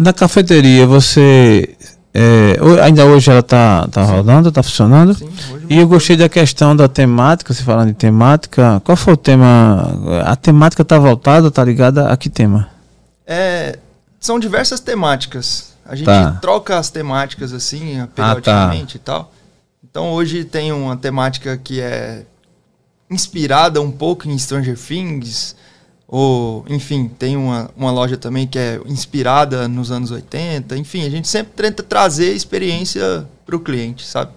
Na cafeteria, você. É, ainda hoje ela tá, tá rodando, tá funcionando? Sim, E eu gostei da questão da temática, você falando de temática. Qual foi o tema? A temática tá voltada, tá ligada a que tema? É, são diversas temáticas. A gente Tá. troca as temáticas assim, periodicamente e tal. Então hoje tem uma temática que é inspirada um pouco em Stranger Things. Ou, enfim, tem uma, uma loja também que é inspirada nos anos 80. Enfim, a gente sempre tenta trazer experiência para o cliente, sabe?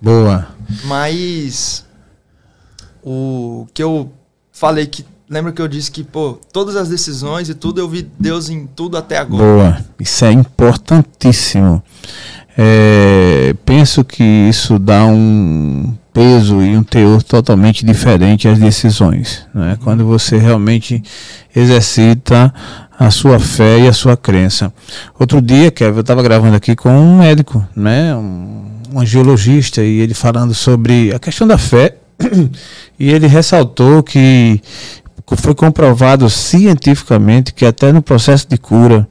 Boa. Mas o que eu falei que. Lembra que eu disse que, pô, todas as decisões e tudo, eu vi Deus em tudo até agora. Boa. Isso é importantíssimo. É, penso que isso dá um peso e um teor totalmente diferente às decisões. Né? Quando você realmente exercita a sua fé e a sua crença. Outro dia, Kevin, eu estava gravando aqui com um médico, né? um, um angiologista, e ele falando sobre a questão da fé. (clears throat) e ele ressaltou que foi comprovado cientificamente que até no processo de cura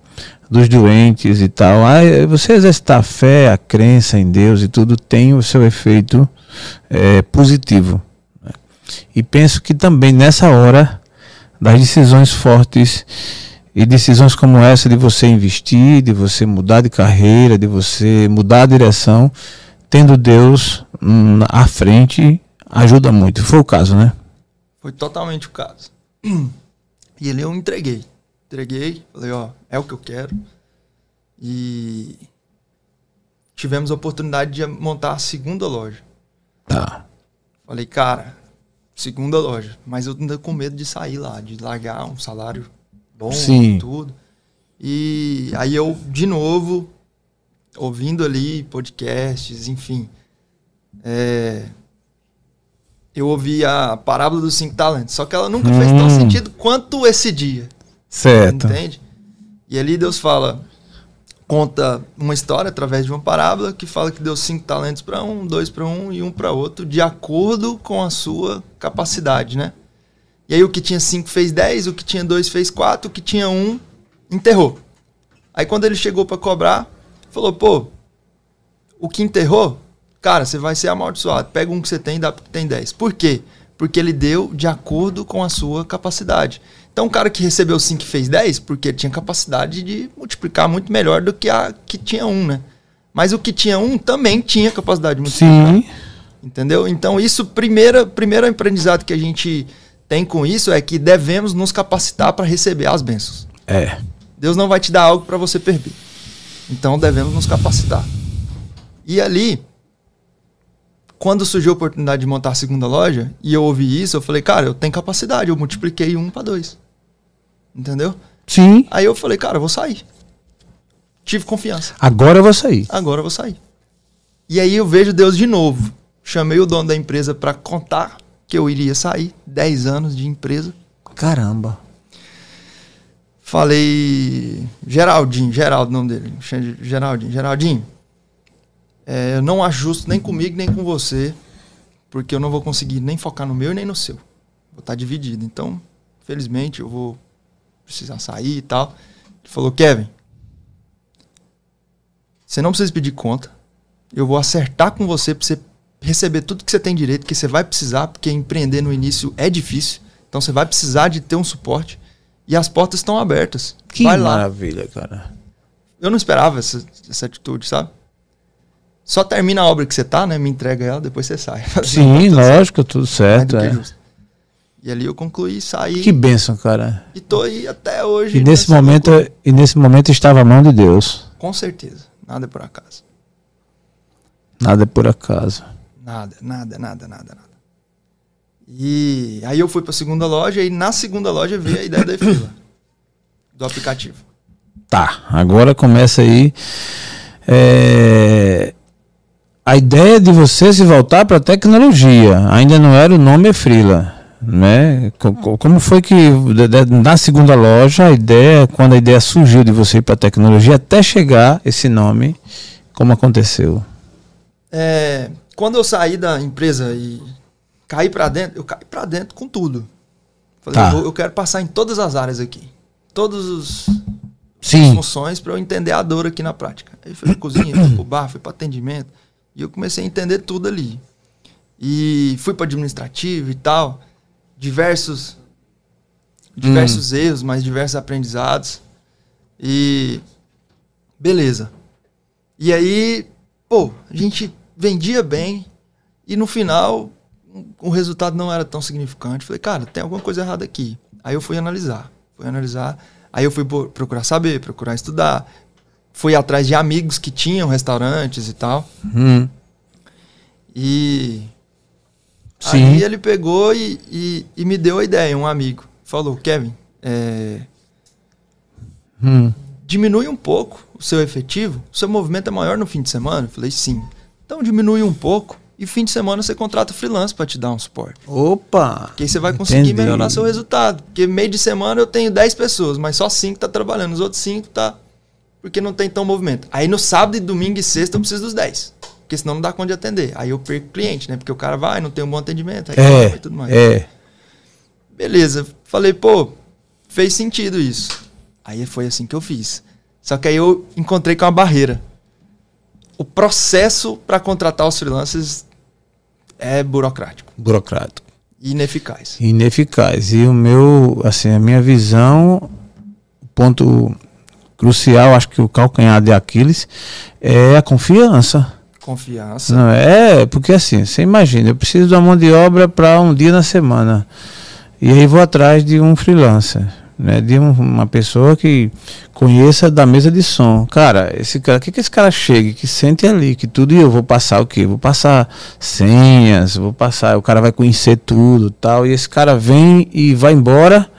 dos doentes e tal, ah, você exercitar a fé, a crença em Deus e tudo tem o seu efeito é, positivo. né? E penso que também nessa hora das decisões fortes e decisões como essa de você investir, de você mudar de carreira, de você mudar a direção, tendo Deus hum, à frente, ajuda muito. Foi o caso, né? Foi totalmente o caso. E ele eu entreguei. Entreguei, falei, ó, é o que eu quero. E tivemos a oportunidade de montar a segunda loja. Tá. Falei, cara, segunda loja. Mas eu ainda com medo de sair lá, de largar um salário bom e tudo. E aí eu, de novo, ouvindo ali podcasts, enfim. é, eu ouvi a parábola dos cinco talentos. Só que ela nunca fez tão Hum. sentido quanto esse dia. Certo. Entende? E ali Deus fala, conta uma história através de uma parábola que fala que deu cinco talentos para um, dois para um e um para outro, de acordo com a sua capacidade, né? E aí o que tinha cinco fez dez, o que tinha dois fez quatro, o que tinha um enterrou. Aí quando ele chegou para cobrar, falou, pô, o que enterrou, cara, você vai ser amaldiçoado. Pega um que você tem e dá pro que tem 10. Por quê? Porque ele deu de acordo com a sua capacidade. Então, o cara que recebeu 5 e fez 10, porque ele tinha capacidade de multiplicar muito melhor do que a que tinha um, né? Mas o que tinha um também tinha capacidade de multiplicar. Sim. Entendeu? Então, isso, primeira, primeiro aprendizado que a gente tem com isso é que devemos nos capacitar para receber as bênçãos. É. Deus não vai te dar algo para você perder. Então devemos nos capacitar. E ali, quando surgiu a oportunidade de montar a segunda loja, e eu ouvi isso, eu falei, cara, eu tenho capacidade, eu multipliquei um para dois. Entendeu? Sim. Aí eu falei, cara, eu vou sair. Tive confiança. Agora eu vou sair. Agora eu vou sair. E aí eu vejo Deus de novo, chamei o dono da empresa para contar que eu iria sair, 10 anos de empresa. Caramba. Falei, Geraldinho, Geraldo, o nome dele, Geraldinho, Geraldinho, é, eu não acho justo nem comigo nem com você, porque eu não vou conseguir nem focar no meu e nem no seu. Vou estar dividido. Então, felizmente, eu vou precisar sair e tal. Ele falou, Kevin, você não precisa pedir conta. Eu vou acertar com você para você receber tudo que você tem direito, que você vai precisar, porque empreender no início é difícil. Então você vai precisar de ter um suporte. E as portas estão abertas. Que vai maravilha, lá. cara. Eu não esperava essa, essa atitude, sabe? Só termina a obra que você tá, né? Me entrega ela, depois você sai. (laughs) Sim, lógico, tudo certo. É. E ali eu concluí, saí. Que bênção, cara. E tô aí até hoje. E nesse momento, e nesse momento estava a mão de Deus. Com certeza. Nada é por acaso. Nada é por acaso. Nada, nada, nada, nada, nada. E aí eu fui para a segunda loja e na segunda loja veio a ideia da fila do aplicativo. Tá, agora começa aí é, a ideia de você se voltar para tecnologia. Ainda não era o nome Frila, né? Como foi que na segunda loja a ideia, quando a ideia surgiu de você ir para a tecnologia até chegar esse nome, como aconteceu? É, quando eu saí da empresa e cair para dentro, eu caí para dentro com tudo. Falei, tá. eu, eu, quero passar em todas as áreas aqui. Todos os Sim. funções para eu entender a dor aqui na prática. Aí fui pra cozinha, fui pro bar, fui para atendimento. E eu comecei a entender tudo ali. E fui para administrativo e tal. Diversos diversos hum. erros, mas diversos aprendizados. E beleza. E aí, pô, a gente vendia bem e no final o resultado não era tão significante. Falei, cara, tem alguma coisa errada aqui. Aí eu fui analisar, fui analisar. Aí eu fui procurar saber, procurar estudar. Fui atrás de amigos que tinham restaurantes e tal. Hum. E Sim. aí ele pegou e, e, e, me deu a ideia, um amigo. Falou, Kevin, é... hum. diminui um pouco o seu efetivo. O seu movimento é maior no fim de semana? Eu falei, sim. Então diminui um pouco e fim de semana você contrata freelance para te dar um suporte. Opa! Que aí você vai conseguir Entendi. melhorar seu resultado. Porque meio de semana eu tenho 10 pessoas, mas só 5 tá trabalhando, os outros 5 tá porque não tem tão movimento. Aí no sábado domingo e sexta eu preciso dos 10. Porque senão não dá conta de atender. Aí eu perco cliente, né? Porque o cara vai, não tem um bom atendimento, aí é, e tudo mais. É. Beleza. Falei, pô, fez sentido isso. Aí foi assim que eu fiz. Só que aí eu encontrei com uma barreira. O processo para contratar os freelancers é burocrático. Burocrático. Ineficaz. Ineficaz. E o meu, assim, a minha visão, ponto crucial, acho que o calcanhar de Aquiles é a confiança. Confiança. Não é, porque assim, você imagina, eu preciso de uma mão de obra para um dia na semana. E aí vou atrás de um freelancer né, de um, uma pessoa que conheça da mesa de som. Cara, esse cara, que que esse cara chegue, que sente ali, que tudo e eu vou passar o quê? Vou passar senhas, vou passar, o cara vai conhecer tudo, tal, e esse cara vem e vai embora.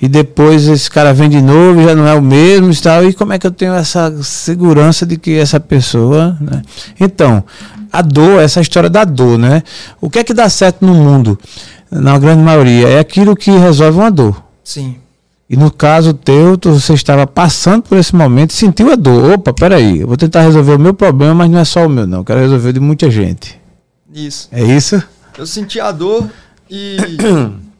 E depois esse cara vem de novo, já não é o mesmo e tal. E como é que eu tenho essa segurança de que essa pessoa. Né? Então, a dor, essa história da dor, né? O que é que dá certo no mundo, na grande maioria? É aquilo que resolve uma dor. Sim. E no caso teu, tu, você estava passando por esse momento e sentiu a dor. Opa, peraí, eu vou tentar resolver o meu problema, mas não é só o meu, não. Eu quero resolver de muita gente. Isso. É isso? Eu senti a dor e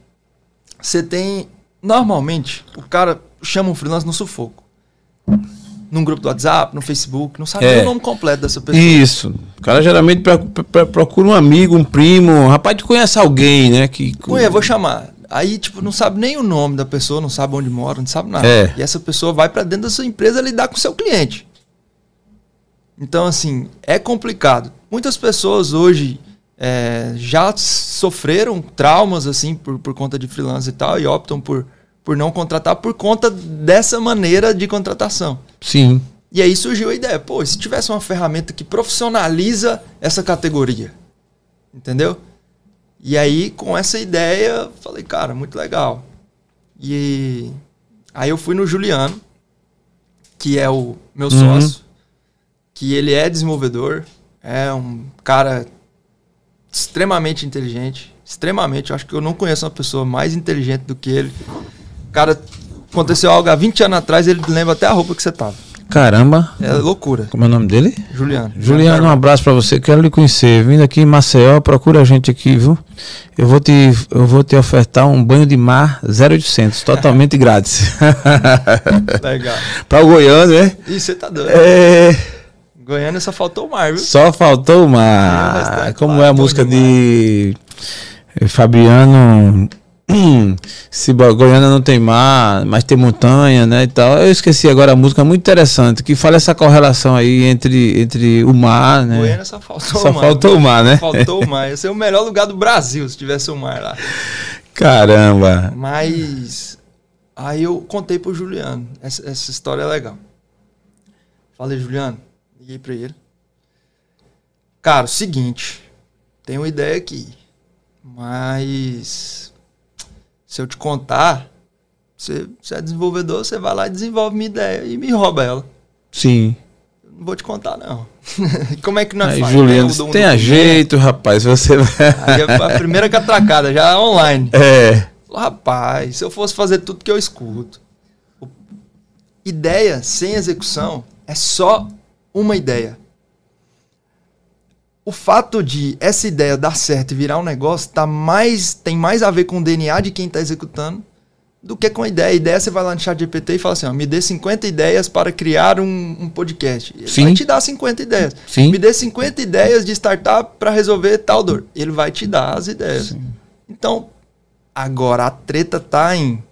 (coughs) você tem. Normalmente, o cara chama um freelance no sufoco. Num grupo do WhatsApp, no Facebook, não sabe é. o nome completo dessa pessoa. Isso. O cara geralmente procura um amigo, um primo. Um rapaz, tu conhece alguém, né? Que... Ué, vou chamar. Aí, tipo, não sabe nem o nome da pessoa, não sabe onde mora, não sabe nada. É. E essa pessoa vai para dentro da sua empresa lidar com o seu cliente. Então, assim, é complicado. Muitas pessoas hoje é, já sofreram traumas, assim, por, por conta de freelance e tal, e optam por, por não contratar por conta dessa maneira de contratação. Sim. E aí surgiu a ideia, pô, se tivesse uma ferramenta que profissionaliza essa categoria, entendeu? E aí, com essa ideia, falei, cara, muito legal. E aí eu fui no Juliano, que é o meu uhum. sócio, que ele é desenvolvedor, é um cara extremamente inteligente. Extremamente. Eu acho que eu não conheço uma pessoa mais inteligente do que ele. Cara, aconteceu algo há 20 anos atrás, ele lembra até a roupa que você tava. Caramba. É loucura. Como é o nome dele? Juliano. Juliano, um abraço para você. Quero lhe conhecer. Vindo aqui em Maceió, procura a gente aqui, viu? Eu vou te, eu vou te ofertar um banho de mar 0800, totalmente (laughs) grátis. Legal. para o Goiânia, né? Ih, você tá doido. É... Goiânia só faltou o mar, viu? Só faltou o mar. Como é a música de Fabiano (clears throat) se Goiânia não tem mar, mas tem montanha, né, e tal. Eu esqueci agora a música muito interessante que fala essa correlação aí entre, entre o mar, né? Goiânia só faltou só o mar. faltou o mar, né? Faltou o mar. Esse é o melhor lugar do Brasil se tivesse o mar lá. Caramba. Mas aí eu contei pro Juliano. Essa, essa história é legal. Falei, Juliano, liguei pra ele. Cara, o seguinte, tem uma ideia aqui. Mas se eu te contar, você, você é desenvolvedor, você vai lá e desenvolve minha ideia e me rouba ela. Sim. Não vou te contar, não. (laughs) Como é que nós Aí, faz? Juliano, né? tenha jeito, rapaz. Você Aí é a primeira catracada, já online. (laughs) É. Rapaz, se eu fosse fazer tudo que eu escuto. Ideia sem execução é só uma ideia o fato de essa ideia dar certo e virar um negócio tá mais, tem mais a ver com o DNA de quem está executando do que com a ideia. A ideia você vai lá no chat GPT e fala assim: ó, me dê 50 ideias para criar um, um podcast. Ele Sim. vai te dar 50 ideias. Sim. Me dê 50 ideias de startup para resolver tal dor. Ele vai te dar as ideias. Sim. Então, agora a treta tá em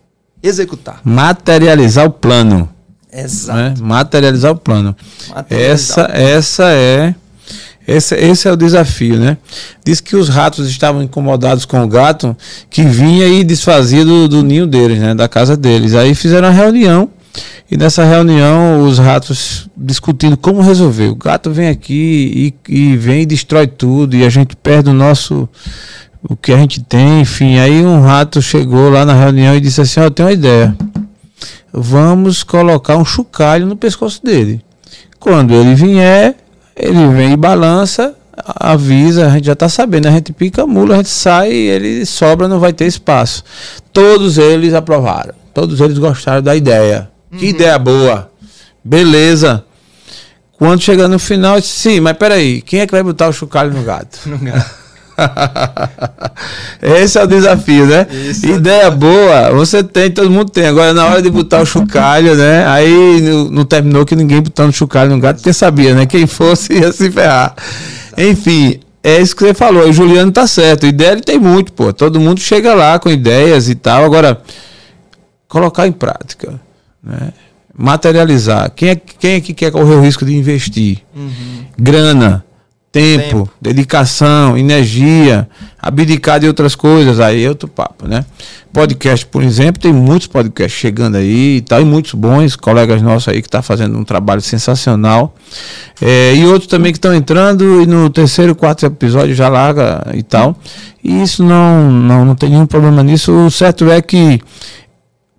executar. Materializar o plano. Exato. Né? Materializar o plano. Materializar essa, o plano. essa é esse, esse é o desafio, né? Diz que os ratos estavam incomodados com o gato que vinha e desfazia do, do ninho deles, né? Da casa deles. Aí fizeram uma reunião e nessa reunião os ratos discutindo como resolver. O gato vem aqui e, e vem e destrói tudo e a gente perde o nosso o que a gente tem, enfim. Aí um rato chegou lá na reunião e disse assim: "Ó, oh, eu tenho uma ideia. Vamos colocar um chocalho no pescoço dele. Quando ele vier, ele vem e balança, avisa, a gente já está sabendo, a gente pica a mula, a gente sai, ele sobra, não vai ter espaço. Todos eles aprovaram, todos eles gostaram da ideia. Uhum. Que ideia boa! Beleza! Quando chega no final, disse, sim, mas peraí, quem é que vai botar o chocalho no gato? (laughs) No gato. (laughs) Esse é o desafio, né? Isso. Ideia boa, você tem, todo mundo tem. Agora, na hora de botar o chocalho, né? Aí não, terminou que ninguém botando chocalho no gato, porque sabia, né? Quem fosse ia se ferrar. Enfim, é isso que você falou. O Juliano tá certo. Ideia ele tem muito, pô. Todo mundo chega lá com ideias e tal. Agora, colocar em prática, né? Materializar. Quem é, quem é que quer correr o risco de investir? Uhum. Grana tempo, tempo, dedicação, energia, abdicar de outras coisas, aí é outro papo, né? Podcast, por exemplo, tem muitos podcasts chegando aí e tal, e muitos bons, colegas nossos aí que estão tá fazendo um trabalho sensacional. É, e outros também que estão entrando e no terceiro, quarto episódio já larga e tal. E isso não, não, não tem nenhum problema nisso. O certo é que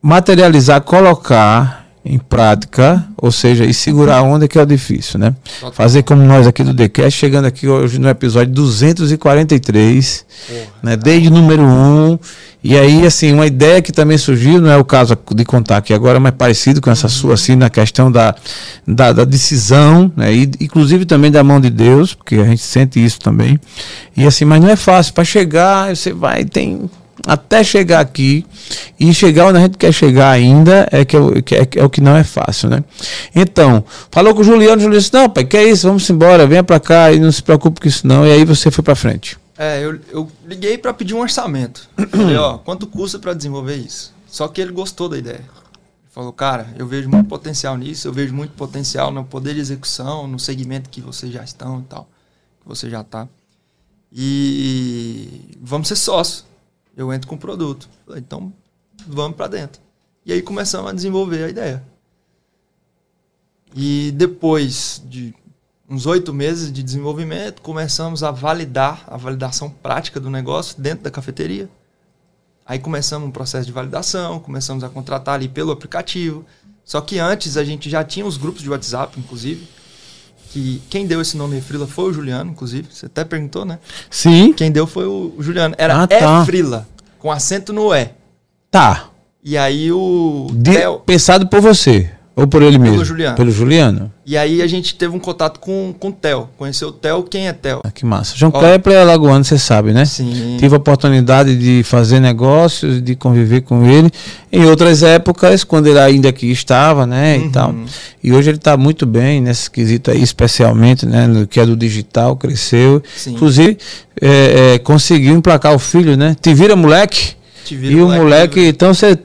materializar, colocar em prática, ou seja, e segurar a onda que é o difícil, né? Fazer como nós aqui do TheCast, chegando aqui hoje no episódio 243, Porra, né? Desde o número 1. E aí, assim, uma ideia que também surgiu, não é o caso de contar aqui agora, mas parecido com essa uhum. sua, assim, na questão da, da, da, decisão, né? E, inclusive também da mão de Deus, porque a gente sente isso também. E assim, mas não é fácil. Para chegar, você vai, tem até chegar aqui e chegar onde a gente quer chegar ainda é que é, é o que não é fácil, né? Então, falou com o Juliano, o Juliano disse, não, pai, que é isso, vamos embora, venha para cá e não se preocupe com isso não, e aí você foi para frente. É, eu, eu liguei para pedir um orçamento. Falei, ó, quanto custa para desenvolver isso? Só que ele gostou da ideia. Ele falou, cara, eu vejo muito potencial nisso, eu vejo muito potencial no poder de execução, no segmento que vocês já estão e tal, que você já tá. E vamos ser sócios eu entro com o produto. Falei, então vamos para dentro. E aí começamos a desenvolver a ideia. E depois de uns oito meses de desenvolvimento, começamos a validar a validação prática do negócio dentro da cafeteria. Aí começamos um processo de validação, começamos a contratar ali pelo aplicativo. Só que antes a gente já tinha os grupos de WhatsApp, inclusive, que quem deu esse nome Efrila foi o Juliano, inclusive. Você até perguntou, né? Sim. Quem deu foi o Juliano. Era Ah, tá. Efrila, com acento no E. Tá. E aí o De- Theo- pensado por você. Ou por ele mesmo? Juliano. Pelo Juliano. E aí a gente teve um contato com, com o Theo. Conheceu o Theo, quem é Theo? Ah, que massa. João Ó. Kleber é alagoano, você sabe, né? Sim. Tive a oportunidade de fazer negócios, de conviver com ele em outras épocas, quando ele ainda aqui estava, né, e Uhum. tal. E hoje ele está muito bem nesse quesito aí, especialmente, né, no que é do digital, cresceu. Sim. Inclusive, é, é, conseguiu emplacar o filho, né? Te vira moleque. Te vira, e o moleque, livre. então você,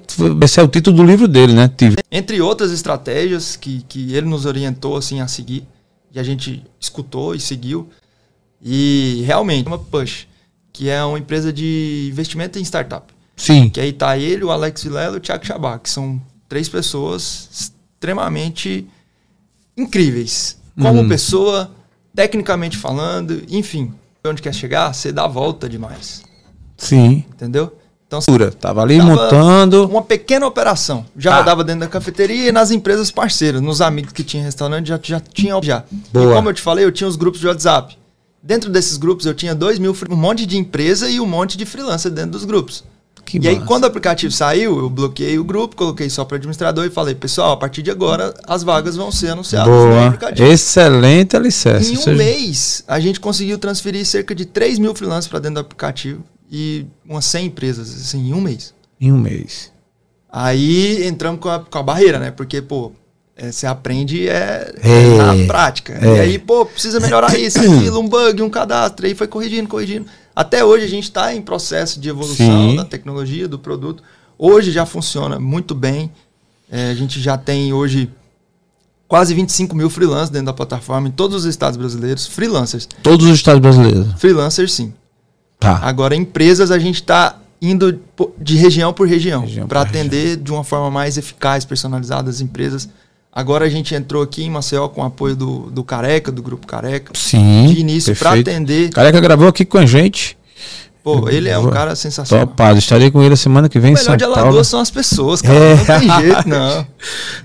esse é o título do livro dele, né? Vira. Entre outras estratégias que, que ele nos orientou assim a seguir, e a gente escutou e seguiu. E realmente, uma Push, que é uma empresa de investimento em startup. Sim. Que aí tá ele, o Alex Vilela e o Thiago Chabá, que são três pessoas extremamente incríveis. Como Uhum. pessoa, tecnicamente falando, enfim. Onde quer chegar, você dá a volta demais. Sim. Entendeu? Então, Tava ali Tava montando. uma pequena operação. Já Tá. rodava dentro da cafeteria e nas empresas parceiras, nos amigos que tinham restaurante, já, já tinha já. Boa. E como eu te falei, eu tinha os grupos de WhatsApp. Dentro desses grupos eu tinha dois mil, um monte de empresa e um monte de freelancer dentro dos grupos. Que e aí, massa. quando o aplicativo saiu, eu bloqueei o grupo, coloquei só para administrador e falei, pessoal, a partir de agora as vagas vão ser anunciadas no Boa. aplicativo. Excelente alicerce. Em um seja, mês, a gente conseguiu transferir cerca de 3 mil freelancers para dentro do aplicativo e umas 100 empresas, assim, em um mês. Em um mês. Aí entramos com a, com a barreira, né? Porque, pô, é, você aprende é, É, na prática. é. E aí, pô, precisa melhorar isso, (clears throat) aquilo, um bug, um cadastro. Aí foi corrigindo, corrigindo. Até hoje a gente está em processo de evolução Sim. da tecnologia, do produto. Hoje já funciona muito bem. É, a gente já tem hoje quase 25 mil freelancers dentro da plataforma em todos os estados brasileiros. Freelancers. Todos os estados brasileiros. Freelancers, sim. Tá. Agora, empresas, a gente está indo de região por região, Região para atender de uma forma mais eficaz, personalizada as empresas. Agora a gente entrou aqui em Maceió com o apoio do, do Careca, do Grupo Careca, Sim. de início para atender. Careca gravou aqui com a gente. Pô, ele é um cara sensacional. Topado. Estarei com ele a semana que vem O melhor São de Paulo. Alagoas são as pessoas, cara. É. Não tem jeito, (laughs) não.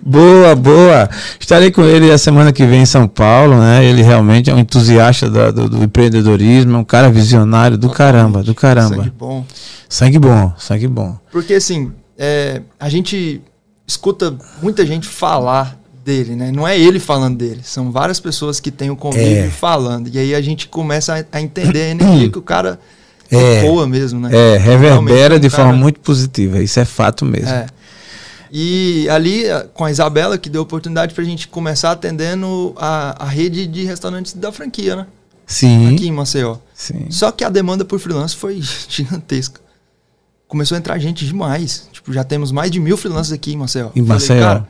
Boa, boa. Estarei com ele a semana que vem em São Paulo, né? Ele realmente é um entusiasta da- do, do empreendedorismo, é um cara visionário do caramba, do caramba. Sangue bom. Sangue bom, sangue bom. Porque assim, é, a gente escuta muita gente falar dele, né? Não é ele falando dele, são várias pessoas que têm o convívio É. falando. E aí a gente começa a, a entender a energia (clears throat) que o cara É. ecoa mesmo, né? É, reverbera de cara- forma muito positiva. Isso é fato mesmo. É. E ali, a- com a Isabela, que deu oportunidade pra gente começar atendendo a, a rede de restaurantes da franquia, né? Sim. Aqui em Maceió. Sim. Só que a demanda por freelance foi (laughs) gigantesca. Começou a entrar gente demais. Tipo, já temos mais de mil freelancers aqui em Maceió. Em Falei, Maceió. cara,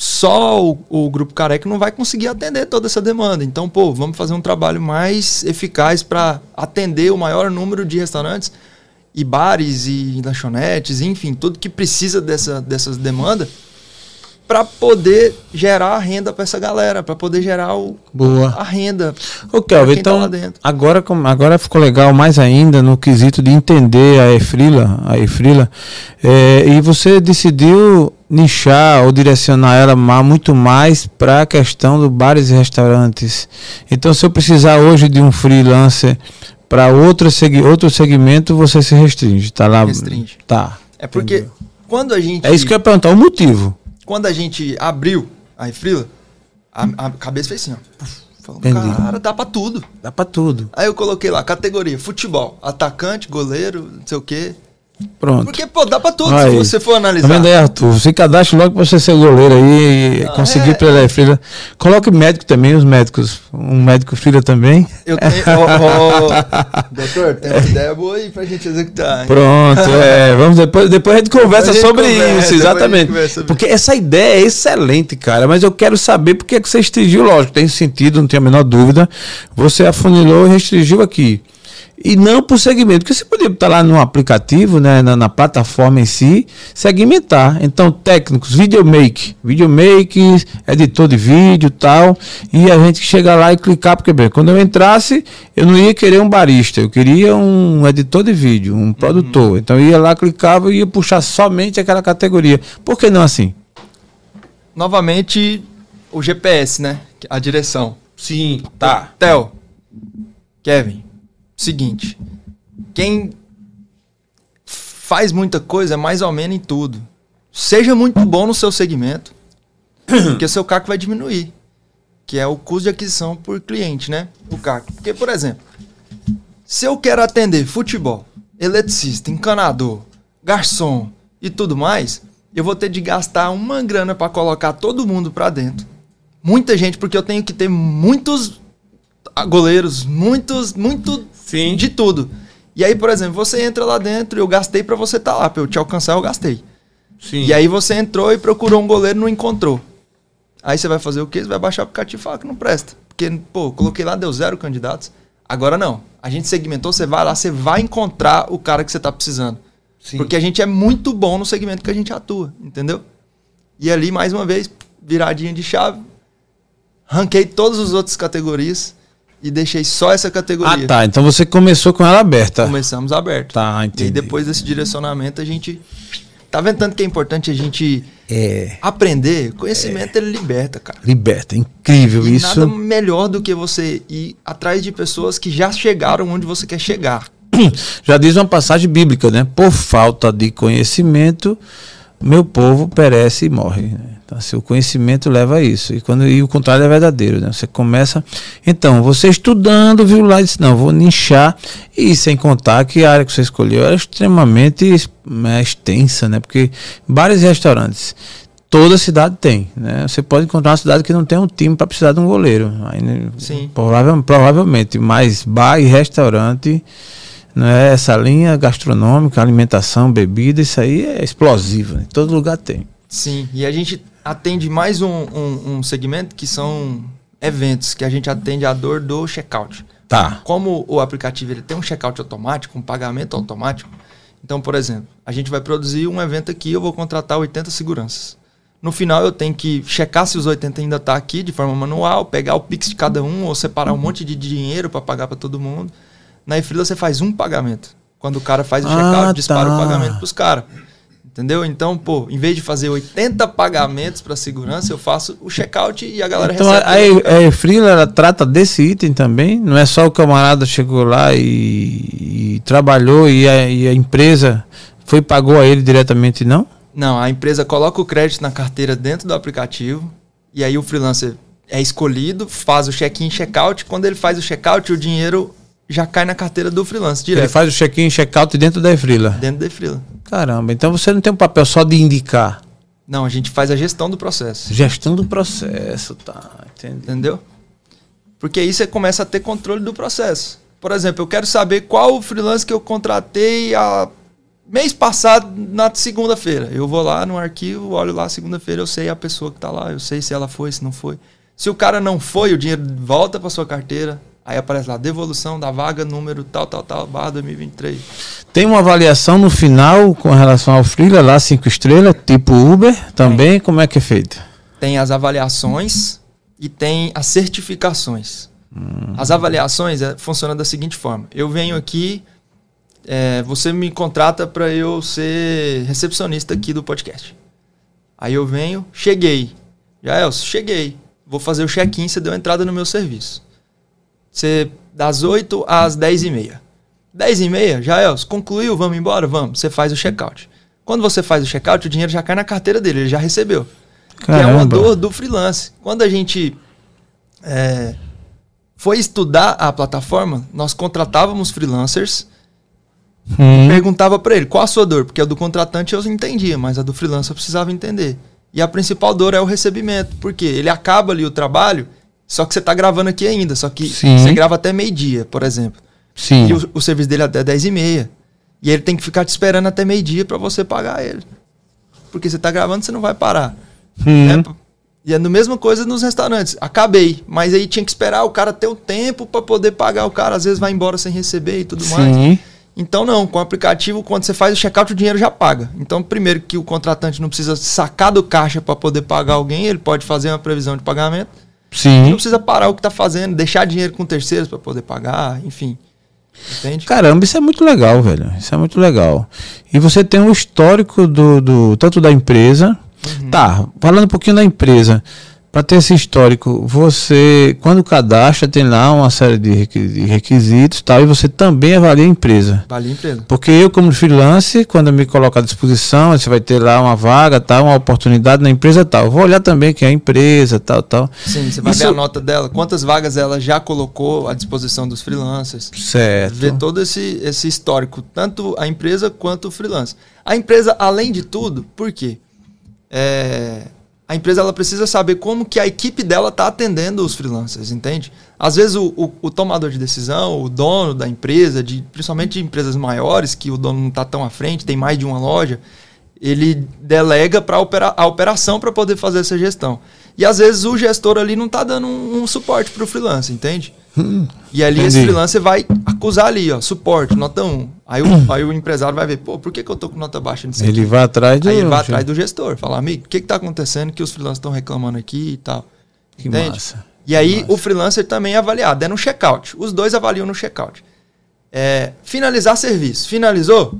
só o, o Grupo Careca não vai conseguir atender toda essa demanda. Então, pô, vamos fazer um trabalho mais eficaz para atender o maior número de restaurantes e bares e lanchonetes, enfim, tudo que precisa dessa, dessas demandas para poder gerar renda para essa galera, para poder gerar o, Boa. a renda. Pra Kelvin, tá então, dentro. agora, agora ficou legal mais ainda no quesito de entender a Efrila, a Efrila, é, e você decidiu nichar ou direcionar ela muito mais para a questão do bares e restaurantes. Então, se eu precisar hoje de um freelancer para outro, segui outro segmento, você se restringe, tá lá? Restringe. Tá. É porque Entendeu. quando a gente É isso que eu ia perguntar, o motivo. quando a gente abriu a Efrila, a, a cabeça fez assim, ó. Falou, cara, dá pra tudo. Dá para tudo. Aí eu coloquei lá, categoria, futebol, atacante, goleiro, não sei o quê. Pronto. Porque, pô, dá pra tudo Aí. se você for Tá analisar. vendo aí, Arthur? Se cadastre logo pra você ser goleiro aí e Ah, conseguir é. pela Efrila. Coloque médico também, os médicos. Um médico filha também. Eu tenho. Ô, ô, (laughs) doutor, tem uma ideia boa aí pra gente executar. hein? Pronto, é. Vamos depois, depois a gente conversa a gente sobre conversa, isso, exatamente. sobre Porque essa ideia é excelente, cara. Mas eu quero saber por que é que você restringiu, lógico, tem sentido, não tenho a menor dúvida. Você afunilou e restringiu aqui. E não por segmento, porque você poderia estar lá no aplicativo, né, na, na plataforma em si, segmentar. Então, técnicos, videomake, videomake, editor de vídeo e tal, e a gente chega lá e clicar, porque bem, quando eu entrasse, eu não ia querer um barista, eu queria um editor de vídeo, um produtor. Então, eu ia lá, clicava e ia puxar somente aquela categoria. Por que não assim? Novamente, o GPS, né? A direção. Sim, tá. Theo, Kevin, seguinte. Quem faz muita coisa é mais ou menos em tudo. Seja muito bom no seu segmento, (coughs) porque o seu CAC vai diminuir. Que é o custo de aquisição por cliente, né? O CAC. Porque, por exemplo, se eu quero atender futebol, eletricista, encanador, garçom e tudo mais, eu vou ter de gastar uma grana para colocar todo mundo para dentro. Muita gente, porque eu tenho que ter muitos goleiros, muitos, muito Sim. de tudo. E aí, por exemplo, você entra lá dentro, eu gastei para você estar tá lá, para eu te alcançar, eu gastei. Sim. E aí você entrou e procurou um goleiro, não encontrou. Aí você vai fazer o quê? Você vai baixar o aplicativo e falar que não presta. Porque, pô, coloquei lá, deu zero candidatos. Agora não. A gente segmentou, você vai lá, você vai encontrar o cara que você tá precisando. Sim. Porque a gente é muito bom no segmento que a gente atua, entendeu? E ali, mais uma vez, viradinha de chave, ranquei todas as outras categorias e deixei só essa categoria. Ah, tá. Então você começou com ela aberta. Começamos aberto. Tá, E entendi. aí, depois desse direcionamento, a gente. Tá vendo tanto que é importante a gente É. aprender? Conhecimento ele liberta, cara. Liberta. Incrível E isso. nada melhor do que você ir atrás de pessoas que já chegaram onde você quer chegar. (coughs) Já diz uma passagem bíblica, né? Por falta de conhecimento, meu povo perece e morre. né? Então, assim, o conhecimento leva a isso. E, quando, e o contrário é verdadeiro, né? Você começa. Então, você estudando, viu lá e disse, não, vou nichar. E sem contar que a área que você escolheu era extremamente né, extensa, né? Porque bares e restaurantes. Toda cidade tem, né? Você pode encontrar uma cidade que não tem um time para precisar de um goleiro. Aí, né, Sim. Provável, provavelmente, mas bar e restaurante, né, essa linha gastronômica, alimentação, bebida, isso aí é explosivo. Né? Todo lugar tem. Sim. E a gente atende mais um, um, um segmento que são eventos, que a gente atende a dor do checkout. Tá. Como o aplicativo ele tem um checkout automático, um pagamento automático, então, por exemplo, a gente vai produzir um evento aqui, eu vou contratar 80 seguranças. No final, eu tenho que checar se os 80 ainda tá aqui de forma manual, pegar o Pix de cada um ou separar um monte de dinheiro para pagar para todo mundo. Na Efrila, você faz um pagamento. Quando o cara faz o Ah, checkout, dispara tá. o pagamento pros caras. Entendeu? Então, pô, em vez de fazer 80 pagamentos para segurança, eu faço o checkout e a galera Então recebe. a, pelo a Efrila, ela trata desse item também? Não é só o camarada chegou lá e, e trabalhou e a, e a empresa foi pagou a ele diretamente, não? Não, a empresa coloca o crédito na carteira dentro do aplicativo e aí o freelancer é escolhido, faz o check-in, check-out. Quando ele faz o check-out, o dinheiro já cai na carteira do freelancer Ele direto, faz o check-in e check-out dentro da Efrila. dentro da freela. Caramba, então você não tem um papel só de indicar. Não, a gente faz a gestão do processo, Gestão do processo, tá? Entendi. entendeu? Porque aí você começa a ter controle do processo. Por exemplo, eu quero saber qual o freelancer que eu contratei a mês passado na segunda-feira. Eu vou lá no arquivo, olho lá segunda-feira, eu sei a pessoa que tá lá, eu sei se ela foi, se não foi. Se o cara não foi, o dinheiro volta para sua carteira. Aí aparece lá, devolução da vaga número tal, tal, tal, barra 2023. Tem uma avaliação no final com relação ao Freela lá, cinco estrelas, tipo Uber também, como é que é feito? Tem as avaliações e tem as certificações. As avaliações é, funcionam da seguinte forma: eu venho aqui, é, você me contrata para eu ser recepcionista aqui do podcast. Aí eu venho, cheguei. Já Elcio, cheguei. Vou fazer o check-in, você deu entrada no meu serviço. Você das 8 às 10 e meia. 10 e meia, já Elcio, concluiu, vamos embora? Vamos. Você faz o check-out. Quando você faz o check-out, o dinheiro já cai na carteira dele, ele já recebeu. Que é uma Caramba. dor do freelance. Quando a gente é, foi estudar a plataforma, nós contratávamos freelancers Hum, perguntava para ele qual a sua dor, porque a do contratante eu entendia, mas a do freelancer eu precisava entender. E a principal dor é o recebimento, porque ele acaba ali o trabalho, só que você tá gravando aqui ainda, só que Sim. você grava até meio-dia, por exemplo. sim. E o, o serviço dele é até 10 e meia. E ele tem que ficar te esperando até meio-dia para você pagar ele. Porque você tá gravando, você não vai parar. Hum? E é a mesma coisa nos restaurantes. Acabei, mas aí tinha que esperar o cara ter o tempo para poder pagar o cara. Às vezes vai embora sem receber e tudo mais. sim. Então não, com o aplicativo, quando você faz o checkout, o dinheiro já paga. Então, primeiro que o contratante não precisa sacar do caixa para poder pagar alguém, ele pode fazer uma previsão de pagamento. Não Sim. precisa parar o que está fazendo, deixar dinheiro com terceiros para poder pagar, enfim. Entende? Caramba, isso é muito legal, velho. Isso é muito legal. E você tem um histórico do, do tanto da empresa. Uhum. Tá, falando um pouquinho da empresa. Para ter esse histórico, você, quando cadastra, tem lá uma série de requisitos tal, e você também avalia a empresa. Avalia a empresa. Porque eu, como freelance, quando eu me coloco à disposição, você vai ter lá uma vaga, tal, uma oportunidade na empresa tal. Eu vou olhar também quem é a empresa, tal, tal. Sim, você vai Isso... ver a nota dela, quantas vagas ela já colocou à disposição dos freelancers. Certo. Ver todo esse, esse histórico, tanto a empresa quanto o freelance. A empresa, além de tudo, por quê? É a empresa ela precisa saber como que a equipe dela está atendendo os freelancers, entende? Às vezes o, o, o, tomador de decisão, o dono da empresa, de, principalmente de empresas maiores, que o dono não está tão à frente, tem mais de uma loja, ele delega para opera, a operação para poder fazer essa gestão. E às vezes o gestor ali não está dando um, um suporte para o freelancer, entende? Hum, e ali entendi. esse freelancer vai acusar ali, ó, suporte, nota 1. Aí o, aí o empresário vai ver, pô, por que, que eu tô com nota baixa nisso Ele aqui? vai atrás do... Aí ele vai atrás do gestor, falar, amigo, o que que tá acontecendo que os freelancers estão reclamando aqui e tal. Que Entende? massa. E aí massa. o freelancer também é avaliado, é no checkout. Os dois avaliam no checkout. É, finalizar serviço. Finalizou?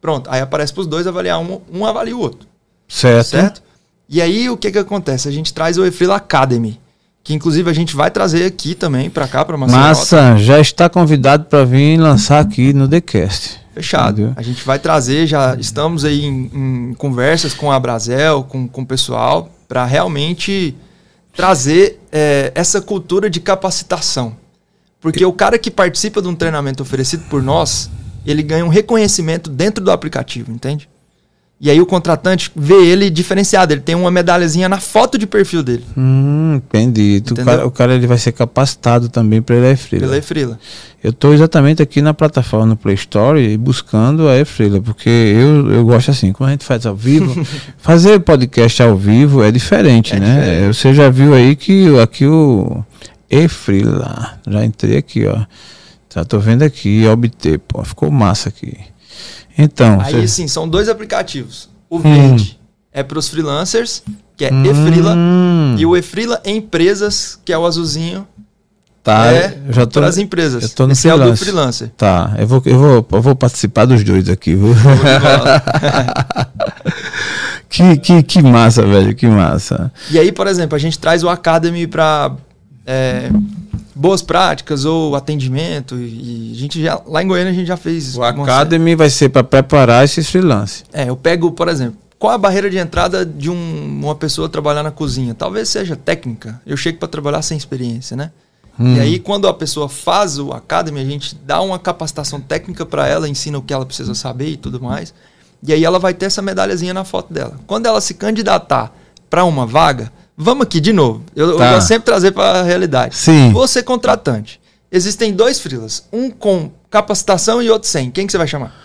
Pronto. Aí aparece para os dois avaliar um, um avalia o outro. Certo. Certo? E aí o que que acontece? A gente traz o Efrila Academy que inclusive a gente vai trazer aqui também para cá para Massa, já está convidado para vir lançar aqui no TheCast. Fechado. Entendeu? A gente vai trazer, já estamos aí em, em conversas com a Brasel, com, com o pessoal, para realmente trazer é, essa cultura de capacitação. Porque o cara que participa de um treinamento oferecido por nós, ele ganha um reconhecimento dentro do aplicativo, entende? E aí o contratante vê ele diferenciado, ele tem uma medalhazinha na foto de perfil dele. Hum, entendi. O cara, o cara, ele vai ser capacitado também pela Efrila. Pela Efrila. Eu estou exatamente aqui na plataforma no Play Store buscando a Efrila, porque eu, eu gosto assim, como a gente faz ao vivo, (laughs) fazer podcast ao vivo é diferente, é né? Diferente. Você já viu aí que aqui o Efrila, já entrei aqui, ó. Já tô vendo aqui, obter, pô, ficou massa aqui. Então. Aí sim, são dois aplicativos. O verde hum. é para os freelancers, que é hum. Efrila, e o Efrila Empresas, que é o azulzinho. Tá, é já tô, para as empresas. Eu tô no Esse freelance. é o do freelancer. Tá, eu vou, eu vou, eu vou participar dos dois aqui. (laughs) que, que, que massa, velho, que massa. E aí, por exemplo, a gente traz o Academy para é, boas práticas ou atendimento. E a gente já, lá em Goiânia a gente já fez. O Academy vai ser para preparar esses freelancers. É, eu pego, por exemplo, qual a barreira de entrada de um, uma pessoa trabalhar na cozinha? Talvez seja técnica. Eu chego para trabalhar sem experiência, né? Hum. E aí, quando a pessoa faz o Academy, a gente dá uma capacitação técnica para ela, ensina o que ela precisa saber e tudo mais. E aí ela vai ter essa medalhazinha na foto dela. Quando ela se candidatar para uma vaga, Vamos aqui de novo. Eu, tá. eu vou sempre trazer para a realidade. Sim. Você contratante. Existem dois frilas, um com capacitação e outro sem. Quem que você vai chamar?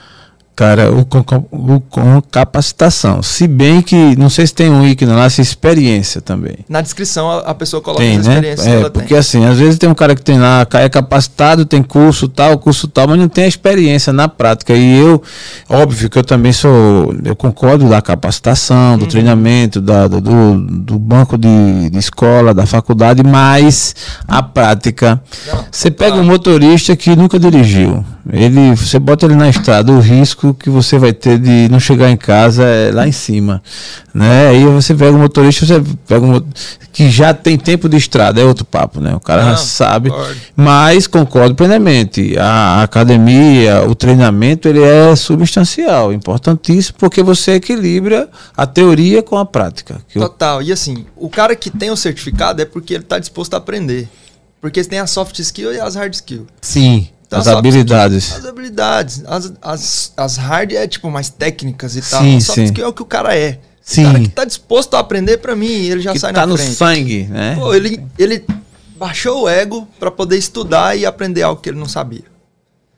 Cara, o com, o com capacitação. Se bem que, não sei se tem um ícone lá, se experiência também. Na descrição a, a pessoa coloca tem, as né? experiências é, ela Porque tem. assim, às vezes tem um cara que tem lá, é capacitado, tem curso tal, curso tal, mas não tem a experiência na prática. E eu, óbvio que eu também sou, eu concordo da capacitação, do uhum. treinamento, da, do, do banco de, de, escola, da faculdade, mas a prática. Não, você pega um motorista que nunca dirigiu. Ele, você bota ele na estrada, o risco que você vai ter de não chegar em casa é lá em cima, né? Aí você pega um motorista, você pega um que já tem tempo de estrada, é outro papo, né? O cara já sabe. Concordo. Mas concordo plenamente, a academia, o treinamento, ele é substancial, importantíssimo, porque você equilibra a teoria com a prática. Total. E assim, o cara que tem o certificado é porque ele está disposto a aprender. Porque tem a soft skill e as hard skill. Sim. Então, as habilidades. As habilidades. As, as, as hard é tipo mais técnicas e tal. Sim, soft sim. skill é o que o cara é. Sim. O cara que tá disposto a aprender para mim, ele já que sai tá na frente. no sangue, né? Pô, ele, ele baixou o ego para poder estudar e aprender algo que ele não sabia.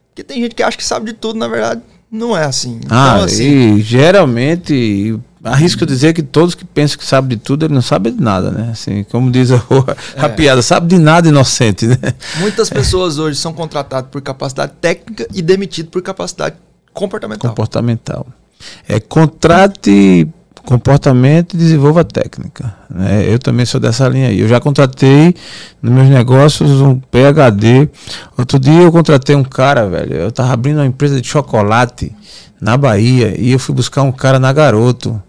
Porque tem gente que acha que sabe de tudo, na verdade, não é assim. Então, ah, assim, e geralmente arrisco dizer que todos que pensam que sabem de tudo, ele não sabe de nada, né? Assim, como diz a, (laughs) a é. piada, sabe de nada inocente, né? Muitas pessoas hoje são contratadas por capacidade técnica e demitidas por capacidade comportamental. Comportamental. É contrate comportamento e desenvolva técnica. Né? Eu também sou dessa linha aí. Eu já contratei nos meus negócios um PhD. Outro dia eu contratei um cara, velho. Eu tava abrindo uma empresa de chocolate na Bahia e eu fui buscar um cara na Garoto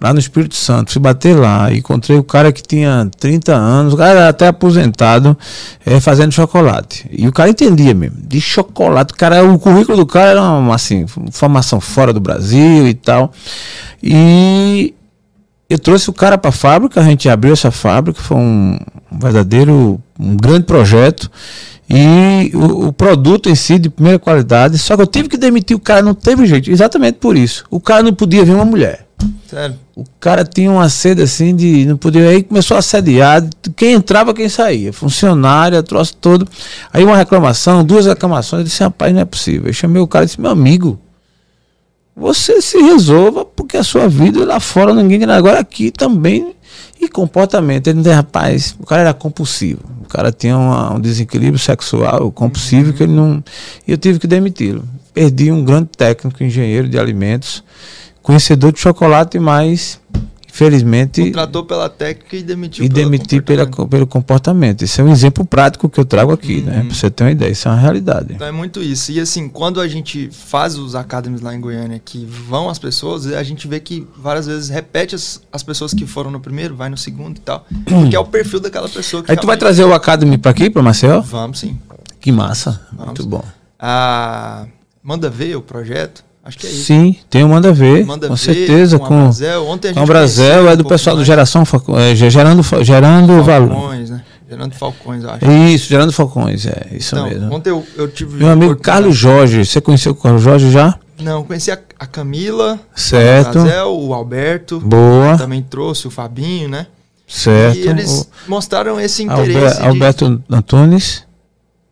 lá no Espírito Santo. Fui bater lá, encontrei o cara que tinha 30 anos, o cara até aposentado, é, fazendo chocolate. E o cara entendia mesmo, de chocolate. O, cara, o currículo do cara era uma assim, formação fora do Brasil e tal. E eu trouxe o cara para a fábrica, a gente abriu essa fábrica, foi um, um verdadeiro, um grande projeto. E o, o, produto em si de primeira qualidade, só que eu tive que demitir o cara, não teve jeito, exatamente por isso. O cara não podia ver uma mulher. Sério? O cara tinha uma sede assim de. Não podia. Aí começou a assediar. Quem entrava, quem saía. Funcionária, troço todo. Aí uma reclamação, duas reclamações. Eu disse, rapaz, não é possível. Eu chamei o cara e disse, meu amigo, você se resolva, porque a sua vida lá fora ninguém Agora aqui também. E comportamento, ele não tem, rapaz, o cara era compulsivo. O cara tinha uma, um desequilíbrio sexual compulsivo que ele não. E eu tive que demiti-lo. Perdi um grande técnico, engenheiro de alimentos, conhecedor de chocolate, mas Felizmente. Contratou pela técnica e demitiu E demitir pela, pelo comportamento. Isso é um exemplo prático que eu trago aqui, né? uhum. né? Pra você ter uma ideia, isso é uma realidade. Então é muito isso. E assim, quando a gente faz os academies lá em Goiânia, que vão as pessoas, a gente vê que várias vezes repete as, as pessoas que foram no primeiro, vai no segundo e tal. Porque é o perfil daquela pessoa que. Aí tu vai trazer o Academy para aqui, para Marcel? Vamos sim. Que massa. Vamos. Muito bom. A... Manda ver o projeto Acho que é isso. Sim, tem o Manda Ver, Manda com ver, certeza. Com, com, Brasil. Ontem a gente com o Brasil é do um pessoal do Geração é, Gerando, gerando Falcões, né? Gerando Falcões, acho. Isso, Gerando Falcões, é isso então, mesmo. Ontem eu, eu tive. Meu amigo Carlos Jorge, você conheceu o Carlos Jorge já? Não, conheci a, a Camila, certo. o Brasil, o Alberto. Boa. Também trouxe o Fabinho, né? Certo. E eles o... mostraram esse interesse. Alberto de... Antunes.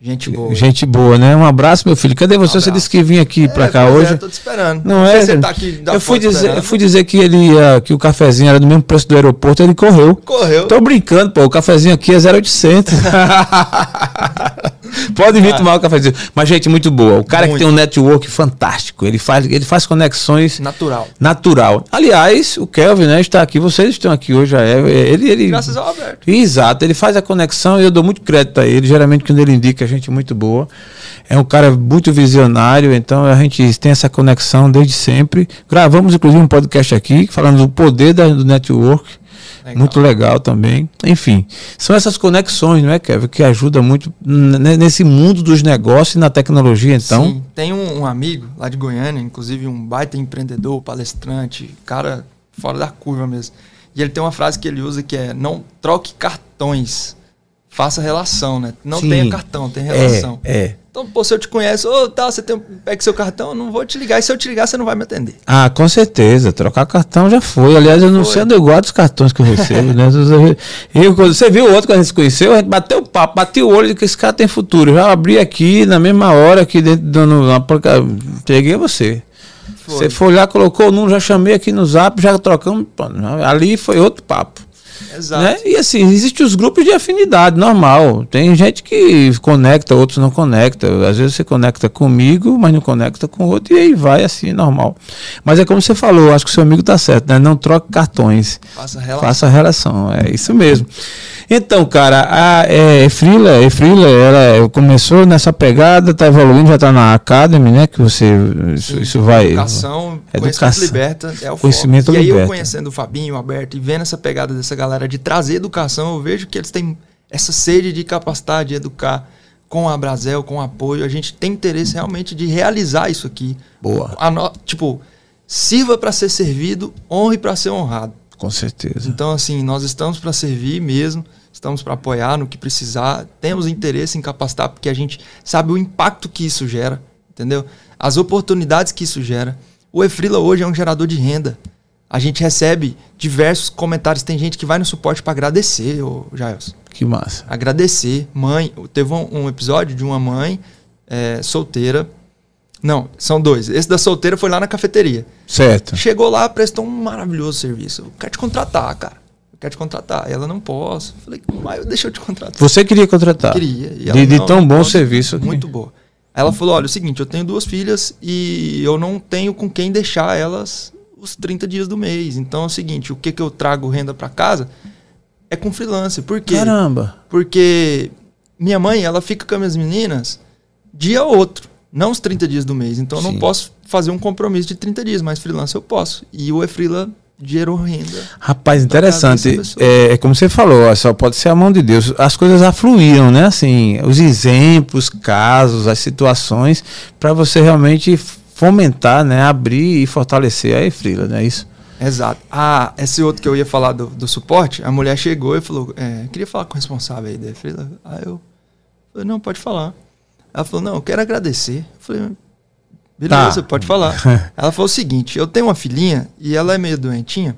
Gente boa. Gente boa, né? Um abraço, meu filho. Cadê você? Um você disse que vinha aqui é, pra cá é, hoje. É, tô te esperando. Não, é? Você tá aqui, eu fui dizer, eu fui dizer que ele ia, que o cafezinho era do mesmo preço do aeroporto, ele correu. Correu. Tô brincando, pô. O cafezinho aqui é 0,800. (laughs) Pode vir ah. tomar o cafezinho. Mas, gente, muito boa. O cara muito. que tem um network fantástico. Ele faz, ele faz conexões. Natural. Natural. Aliás, o Kelvin, né, está aqui. Vocês estão aqui hoje. Já é, ele, ele, Graças ao Alberto. Exato. Ele faz a conexão e eu dou muito crédito a ele. Geralmente, quando ele indica, a gente muito boa. É um cara muito visionário. Então, a gente tem essa conexão desde sempre. Gravamos, inclusive, um podcast aqui falando do poder da, do network. Legal. Muito legal também. Enfim, são essas conexões, não é, Kevin, que ajuda muito nesse mundo dos negócios e na tecnologia, então. Sim, tem um, um, amigo lá de Goiânia, inclusive um baita empreendedor, palestrante, cara fora da curva mesmo. E ele tem uma frase que ele usa que é: não troque cartões, faça relação, né? Não Sim. tenha cartão, tenha relação. É, é. Então, pô, se eu te conheço, ô, oh, tá, você tem, pega seu cartão, eu não vou te ligar. E se eu te ligar, você não vai me atender. Ah, com certeza. Trocar cartão já foi. Aliás, eu não foi. sei onde eu guardo os cartões que eu recebo, né? Eu, você viu o outro que a gente se conheceu, a gente bateu o papo, bateu o olho de que esse cara tem futuro. Já abri aqui na mesma hora aqui dentro do. Na, peguei você. Foi. Você foi lá, colocou o número, já chamei aqui no zap, já trocamos. Ali foi outro papo. Exato. Né? E assim, existem os grupos de afinidade, normal. Tem gente que conecta, outros não conecta. Às vezes você conecta comigo, mas não conecta com outro, e aí vai assim, normal. Mas é como você falou, acho que o seu amigo está certo, né? Não troque cartões. Faça relação. Faça relação, é isso mesmo. Então, cara, a é, Efrila, Efrila, ela começou nessa pegada, está evoluindo, já está na Academy, né? Que você. Isso, isso vai. Educação, educação, conhecimento liberta é o conhecimento foco. liberta. E aí eu conhecendo o Fabinho, o Alberto, e vendo essa pegada dessa galera de trazer educação, eu vejo que eles têm essa sede de capacitar, de educar com a Brasel, com apoio. A gente tem interesse realmente de realizar isso aqui. Boa. No, tipo, sirva para ser servido, honre para ser honrado. Com certeza. Então, assim, nós estamos para servir mesmo estamos para apoiar no que precisar, temos interesse em capacitar, porque a gente sabe o impacto que isso gera, entendeu? As oportunidades que isso gera. O Efrila hoje é um gerador de renda. A gente recebe diversos comentários. Tem gente que vai no suporte para agradecer, ô Jails. Que massa. Agradecer. Mãe, teve um, um episódio de uma mãe é, solteira. Não, são dois. Esse da solteira foi lá na cafeteria. Certo. Chegou lá, prestou um maravilhoso serviço. Eu quero te contratar, cara quer te contratar. Ela não posso. Falei, mas deixa eu te contratar. Você queria contratar? Queria. de, de tão bom serviço. Muito boa. Ela falou: olha, é o seguinte, eu tenho duas filhas e eu não tenho com quem deixar elas os 30 dias do mês. Então é o seguinte, o que, que eu trago renda para casa é com freelance. Por quê? Caramba! Porque minha mãe, ela fica com as minhas meninas dia ou outro, não os 30 dias do mês. Então eu não posso fazer um compromisso de 30 dias, mas freelance eu posso. E o Efrila gerou renda. Rapaz, interessante. É, é, como você falou, só pode ser a mão de Deus. As coisas afluíram, né? Assim, os exemplos, casos, as situações, para você realmente fomentar, né? Abrir e fortalecer a Efrila, não é isso? Exato. Ah, esse outro que eu ia falar do, do suporte, a mulher chegou e falou: é, queria falar com o responsável aí da Efrila. Aí eu falei: não, pode falar. Ela falou: não, eu quero agradecer. Eu falei: beleza, tá. pode falar. (laughs) ela falou o seguinte: eu tenho uma filhinha e ela é meio doentinha,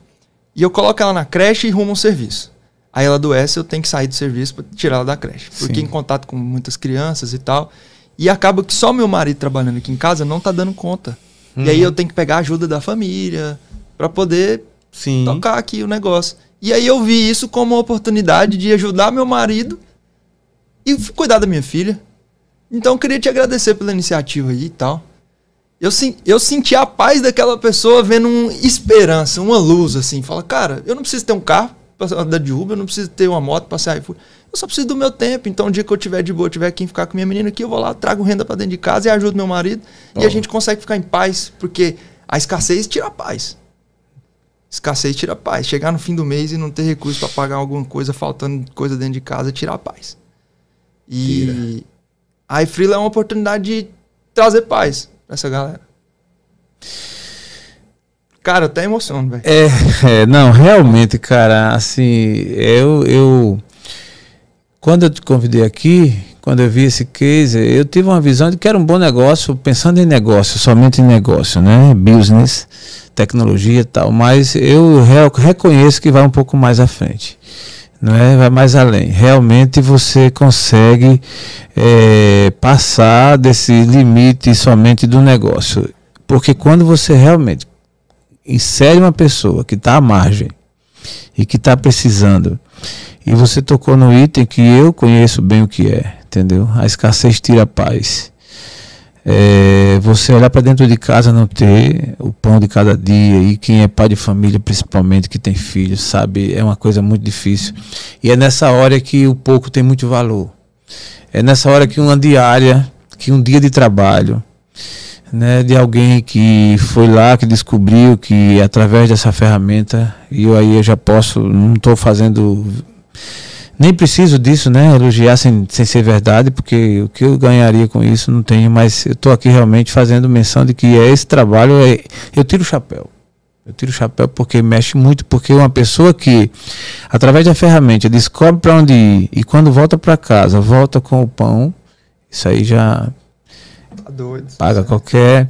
e eu coloco ela na creche e rumo um serviço. Aí ela adoece, eu tenho que sair do serviço para tirar ela da creche. Porque Sim. em contato com muitas crianças e tal. E acaba que só meu marido trabalhando aqui em casa não tá dando conta. Uhum. E aí uhum. eu tenho que pegar a ajuda da família para poder Sim. tocar aqui o negócio. E aí eu vi isso como uma oportunidade de ajudar meu marido e cuidar da minha filha. Então eu queria te agradecer pela iniciativa aí e tal. Eu, eu senti a paz daquela pessoa vendo uma esperança, uma luz, assim. Fala, cara, eu não preciso ter um carro para andar de Uber, eu não preciso ter uma moto para sair. Eu só preciso do meu tempo. Então, o dia que eu tiver de boa, eu tiver quem ficar com minha menina aqui, eu vou lá, trago renda para dentro de casa e ajudo meu marido. Oh. E a gente consegue ficar em paz, porque a escassez tira a paz. Escassez tira a paz. Chegar no fim do mês e não ter recurso para pagar alguma coisa, faltando coisa dentro de casa, tira a paz. E tira. a Freela é uma oportunidade de trazer paz essa galera. Cara, até emociono, velho. É, é, não, realmente, cara, assim, eu, eu. Quando eu te convidei aqui, quando eu vi esse case, eu tive uma visão de que era um bom negócio, pensando em negócio, somente em negócio, né? Business, tecnologia e tal. Mas eu reconheço que vai um pouco mais à frente. Não é? Vai mais além. Realmente você consegue é, passar desse limite somente do negócio. Porque quando você realmente insere uma pessoa que está à margem e que está precisando, e você tocou no item que eu conheço bem o que é, entendeu? A escassez tira a paz. É, você olhar para dentro de casa não ter o pão de cada dia e quem é pai de família principalmente que tem filhos sabe? É uma coisa muito difícil. E é nessa hora que o pouco tem muito valor. É nessa hora que uma diária que um dia de trabalho né, de alguém que foi lá, que descobriu que através dessa ferramenta, e eu aí eu já posso, não estou fazendo, nem preciso disso, né, elogiar sem, sem ser verdade, porque o que eu ganharia com isso não tenho, mas eu estou aqui realmente fazendo menção de que é esse trabalho, é, eu tiro o chapéu. Eu tiro o chapéu porque mexe muito, porque uma pessoa que, através da ferramenta, descobre para onde ir e quando volta para casa, volta com o pão, isso aí já Tá doido. Paga qualquer.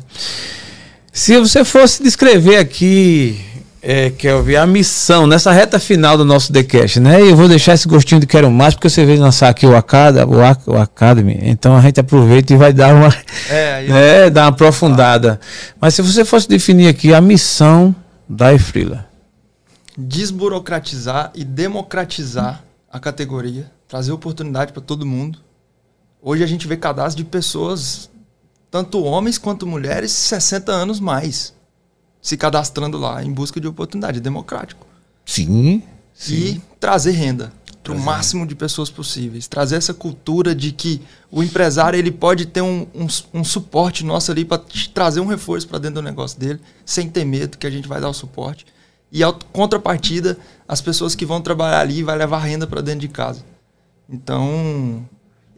Se você fosse descrever aqui, é, Kelvin, a missão nessa reta final do nosso TheCast, né? Eu vou deixar esse gostinho de quero mais, porque você veio lançar aqui o, Acada, o, o Academy. Então a gente aproveita e vai dar uma, é, (laughs) né, dar uma aprofundada. Mas se você fosse definir aqui a missão da Efrila. Desburocratizar e democratizar a categoria, trazer oportunidade para todo mundo. Hoje a gente vê cadastro de pessoas tanto homens quanto mulheres, 60 anos mais, se cadastrando lá em busca de oportunidade. É democrático. Sim. sim. E trazer renda para o máximo de pessoas possíveis. Trazer essa cultura de que o empresário ele pode ter um, um, um suporte nosso ali para trazer um reforço para dentro do negócio dele, sem ter medo que a gente vai dar o suporte. E a contrapartida, as pessoas que vão trabalhar ali vai levar renda para dentro de casa. Então,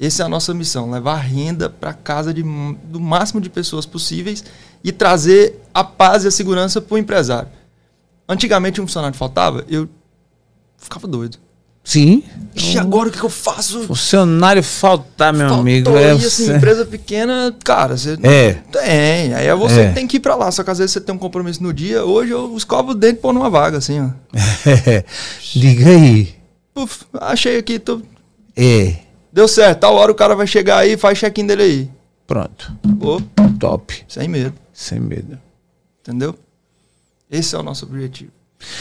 essa é a nossa missão, levar renda para casa de, do máximo de pessoas possíveis e trazer a paz e a segurança para o empresário. Antigamente um funcionário faltava, eu ficava doido. Sim. E agora o que, eu faço? Funcionário faltar, meu Faltou, amigo. É e assim, você... empresa pequena, cara, você é. tem. Aí é você é. que tem que ir para lá. Só que às vezes você tem um compromisso no dia. Hoje eu escovo o dente pôr numa vaga, assim, ó. É. (laughs) Diga aí. Puf, achei aqui, tô. É. Deu certo, tal hora o cara vai chegar aí e faz check-in dele aí. Pronto. Top. Sem medo. Sem medo. Entendeu? Esse é o nosso objetivo.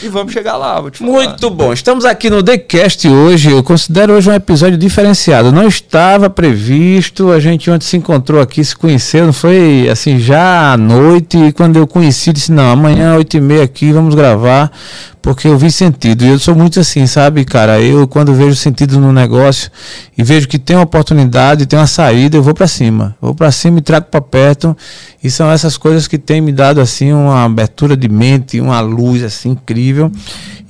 E vamos chegar lá, vou te falar. Muito bom. Estamos aqui no TheCast hoje. Eu considero hoje um episódio diferenciado. Não estava previsto. A gente ontem se encontrou aqui, se conheceu. Não foi assim, já à noite. E quando eu conheci, disse: Não, amanhã, oito e meia aqui, vamos gravar porque eu vi sentido. E eu sou muito assim, sabe, cara? Eu, quando vejo sentido no negócio e vejo que tem uma oportunidade, tem uma saída, eu vou para cima. Vou para cima e trago para perto. E são essas coisas que têm me dado, assim, uma abertura de mente, uma luz, assim, incrível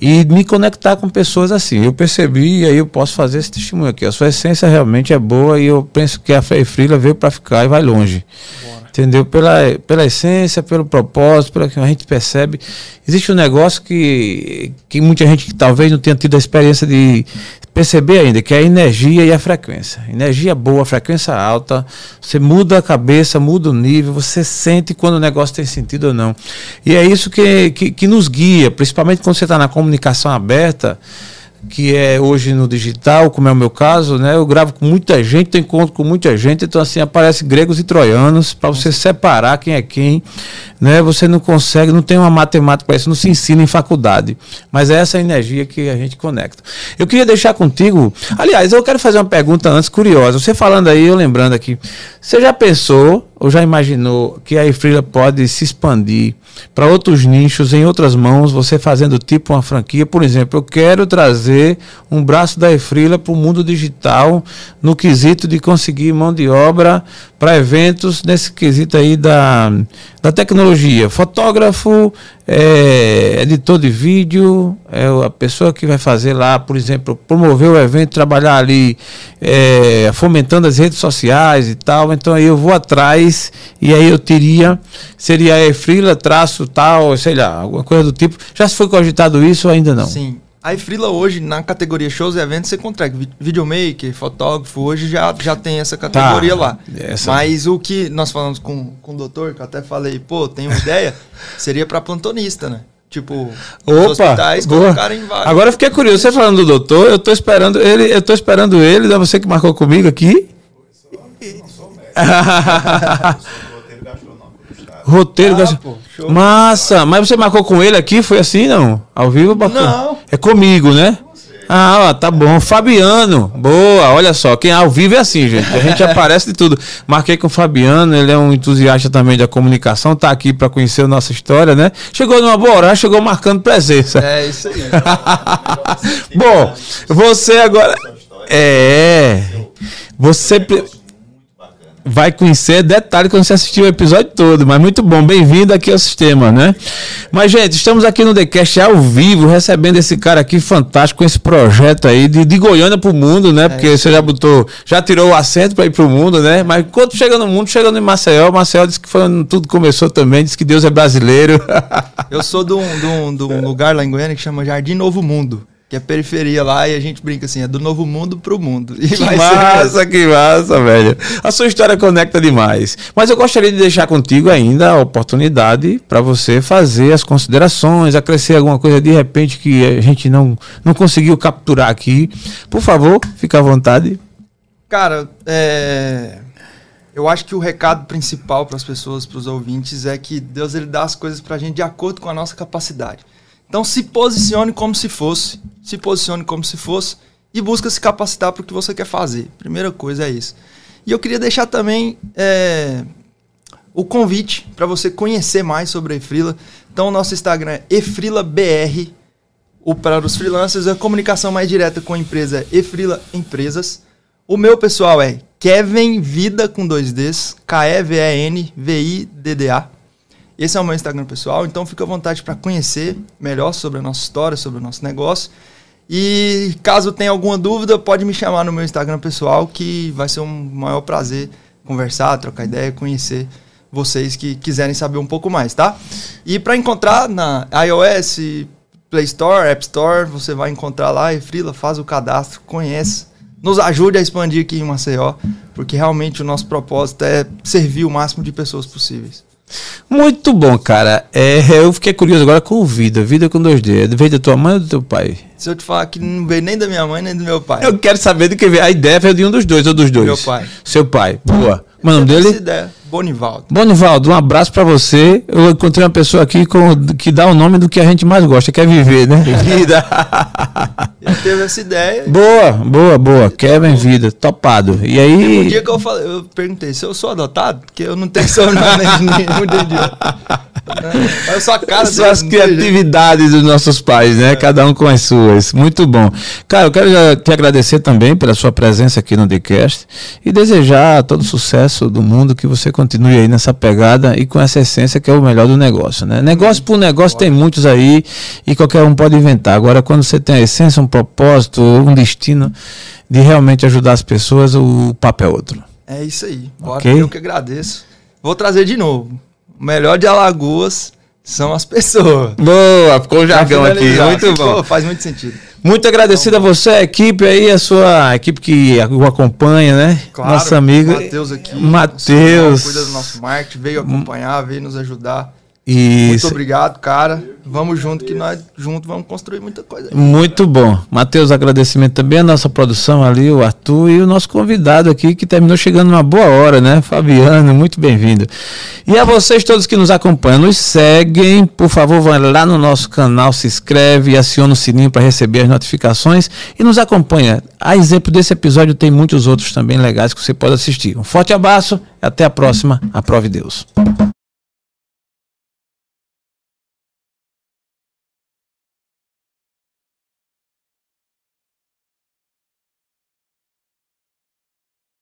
e me conectar com pessoas assim. Eu percebi e aí eu posso fazer esse testemunho aqui. A sua essência realmente é boa e eu penso que a Fé e Frila veio para ficar e vai longe. Bora. Entendeu? Pela, pela essência, pelo propósito, pelo que a gente percebe. Existe um negócio que, que muita gente talvez não tenha tido a experiência de perceber ainda, que é a energia e a frequência. Energia boa, frequência alta, você muda a cabeça, muda o nível, você sente quando o negócio tem sentido ou não. E é isso que, que, que nos guia, principalmente quando você está na comunicação aberta que é hoje no digital, como é o meu caso, né? Eu gravo com muita gente, tenho encontro com muita gente, então assim aparece gregos e troianos para você separar quem é quem, né? Você não consegue, não tem uma matemática para isso, não se ensina em faculdade, mas é essa energia que a gente conecta. Eu queria deixar contigo, aliás, eu quero fazer uma pergunta antes curiosa. Você falando aí, eu lembrando aqui, você já pensou ou já imaginou que a Efrila pode se expandir para outros nichos, em outras mãos, você fazendo tipo uma franquia? Por exemplo, eu quero trazer um braço da Efrila para o mundo digital no quesito de conseguir mão de obra para eventos nesse quesito aí da, da tecnologia. Fotógrafo, é, editor de vídeo, é a pessoa que vai fazer lá, por exemplo, promover o evento, trabalhar ali é, fomentando as redes sociais e tal. Então aí eu vou atrás e aí eu teria, seria a Efrila, traço tal, sei lá, alguma coisa do tipo. Já se foi cogitado isso ou ainda não? Sim. A Frila hoje, na categoria shows e eventos, você consegue. Videomaker, fotógrafo, hoje já, já tem essa categoria tá, lá. Essa... Mas o que nós falamos com, com o doutor, que eu até falei, pô, tem uma ideia, (laughs) seria para plantonista, né? Tipo, Opa, hospitais colocarem vaga. Agora eu fiquei curioso, você falando do doutor, eu tô esperando ele, eu tô esperando ele, é você que marcou comigo aqui. Eu não sou (laughs) médico. Roteiro. Ah, pô, Massa! Mas você marcou com ele aqui? Foi assim, não? Ao vivo? Não. É comigo, né? Ah, ó, tá bom. Fabiano, boa. Olha só, quem é ao vivo é assim, gente. A gente (laughs) aparece de tudo. Marquei com o Fabiano, ele é um entusiasta também da comunicação, tá aqui para conhecer a nossa história, né? Chegou numa boa hora, chegou marcando presença. É isso aí. (laughs) bom, você agora. É. Você vai conhecer detalhe quando você assistir o episódio todo, mas muito bom, bem-vindo aqui ao sistema, né? Mas, gente, estamos aqui no TheCast ao vivo, recebendo esse cara aqui fantástico com esse projeto aí de, de Goiânia pro mundo, né? É Porque você já botou, já tirou o assento para ir pro mundo, né? Mas quando chega no mundo, chega no Maceió, Maceió disse que foi onde tudo começou também, disse que Deus é brasileiro. Eu sou de um, de um, de um lugar lá em Goiânia que chama Jardim Novo Mundo que é periferia lá, e a gente brinca assim, é do novo mundo pro mundo. E que massa, que massa, velho. A sua história conecta demais. Mas eu gostaria de deixar contigo ainda a oportunidade para você fazer as considerações, acrescer alguma coisa de repente que a gente não, não conseguiu capturar aqui. Por favor, fica à vontade. Cara, é... eu acho que o recado principal para as pessoas, para os ouvintes, é que Deus ele dá as coisas para a gente de acordo com a nossa capacidade. Então se posicione como se fosse, se posicione como se fosse e busca se capacitar para o que você quer fazer. Primeira coisa é isso. E eu queria deixar também é, o convite para você conhecer mais sobre a Efrila. Então o nosso Instagram é efrilabr. O para os freelancers, a comunicação mais direta com a empresa é Efrila Empresas. O meu pessoal é Kevin Vida com dois Ds, K-E-V-E-N V-I-D-D-A. Esse é o meu Instagram pessoal, então fica à vontade para conhecer melhor sobre a nossa história, sobre o nosso negócio. E caso tenha alguma dúvida, pode me chamar no meu Instagram pessoal, que vai ser um maior prazer conversar, trocar ideia, conhecer vocês que quiserem saber um pouco mais, tá? E para encontrar na iOS, Play Store, App Store, você vai encontrar lá, e Frila, faz o cadastro, conhece, nos ajude a expandir aqui em Maceió, porque realmente o nosso propósito é servir o máximo de pessoas possíveis. Muito bom, cara. É, eu fiquei curioso agora com Vida. Vida com dois D. Veio da tua mãe ou do teu pai? Se eu te falar que não veio nem da minha mãe nem do meu pai. Eu quero saber do que veio. A ideia veio de um dos dois ou dos dois? Meu pai. Seu pai. Boa. O nome dele? Ideia. Bonivaldo. Bonivaldo, um abraço para você. Eu encontrei uma pessoa aqui com, que dá o nome do que a gente mais gosta, que é viver, né? (laughs) Vida. (laughs) Ele teve essa ideia. Boa, boa, boa. Kevin Vida, topado. E aí. Um dia que eu falei, eu perguntei se eu sou adotado, porque eu não tenho (laughs) sobrenome nenhum dia. (laughs) Olha só a cara as criatividades dos nossos pais, né? É. Cada um com as suas. Muito bom. Cara, eu quero te agradecer também pela sua presença aqui no TheCast e desejar todo o sucesso do mundo, que você continue aí nessa pegada e com essa essência que é o melhor do negócio, né? Negócio por negócio tem muitos aí e qualquer um pode inventar. Agora, quando você tem a essência, um propósito, um destino de realmente ajudar as pessoas, o papo é outro. É isso aí. Bora, okay? Eu que agradeço. Vou trazer de novo. O melhor de Alagoas são as pessoas. (laughs) Boa, ficou o jargão aqui. Muito bom. faz muito sentido. Muito agradecido então, a você, a equipe aí, a sua equipe que o acompanha, né? Claro, Nossa amiga. Matheus aqui. Matheus. Cuida do nosso marketing, veio acompanhar, veio nos ajudar. Muito obrigado, cara. Vamos junto que nós juntos vamos construir muita coisa. Muito bom. Matheus, agradecimento também à nossa produção ali, o Arthur e o nosso convidado aqui que terminou chegando numa boa hora, né? Fabiano, muito bem-vindo. E a vocês todos que nos acompanham, nos seguem, por favor, vão lá no nosso canal, se inscreve e aciona o sininho para receber as notificações e nos acompanha. A exemplo desse episódio tem muitos outros também legais que você pode assistir. Um forte abraço e até a próxima. Aprove Deus.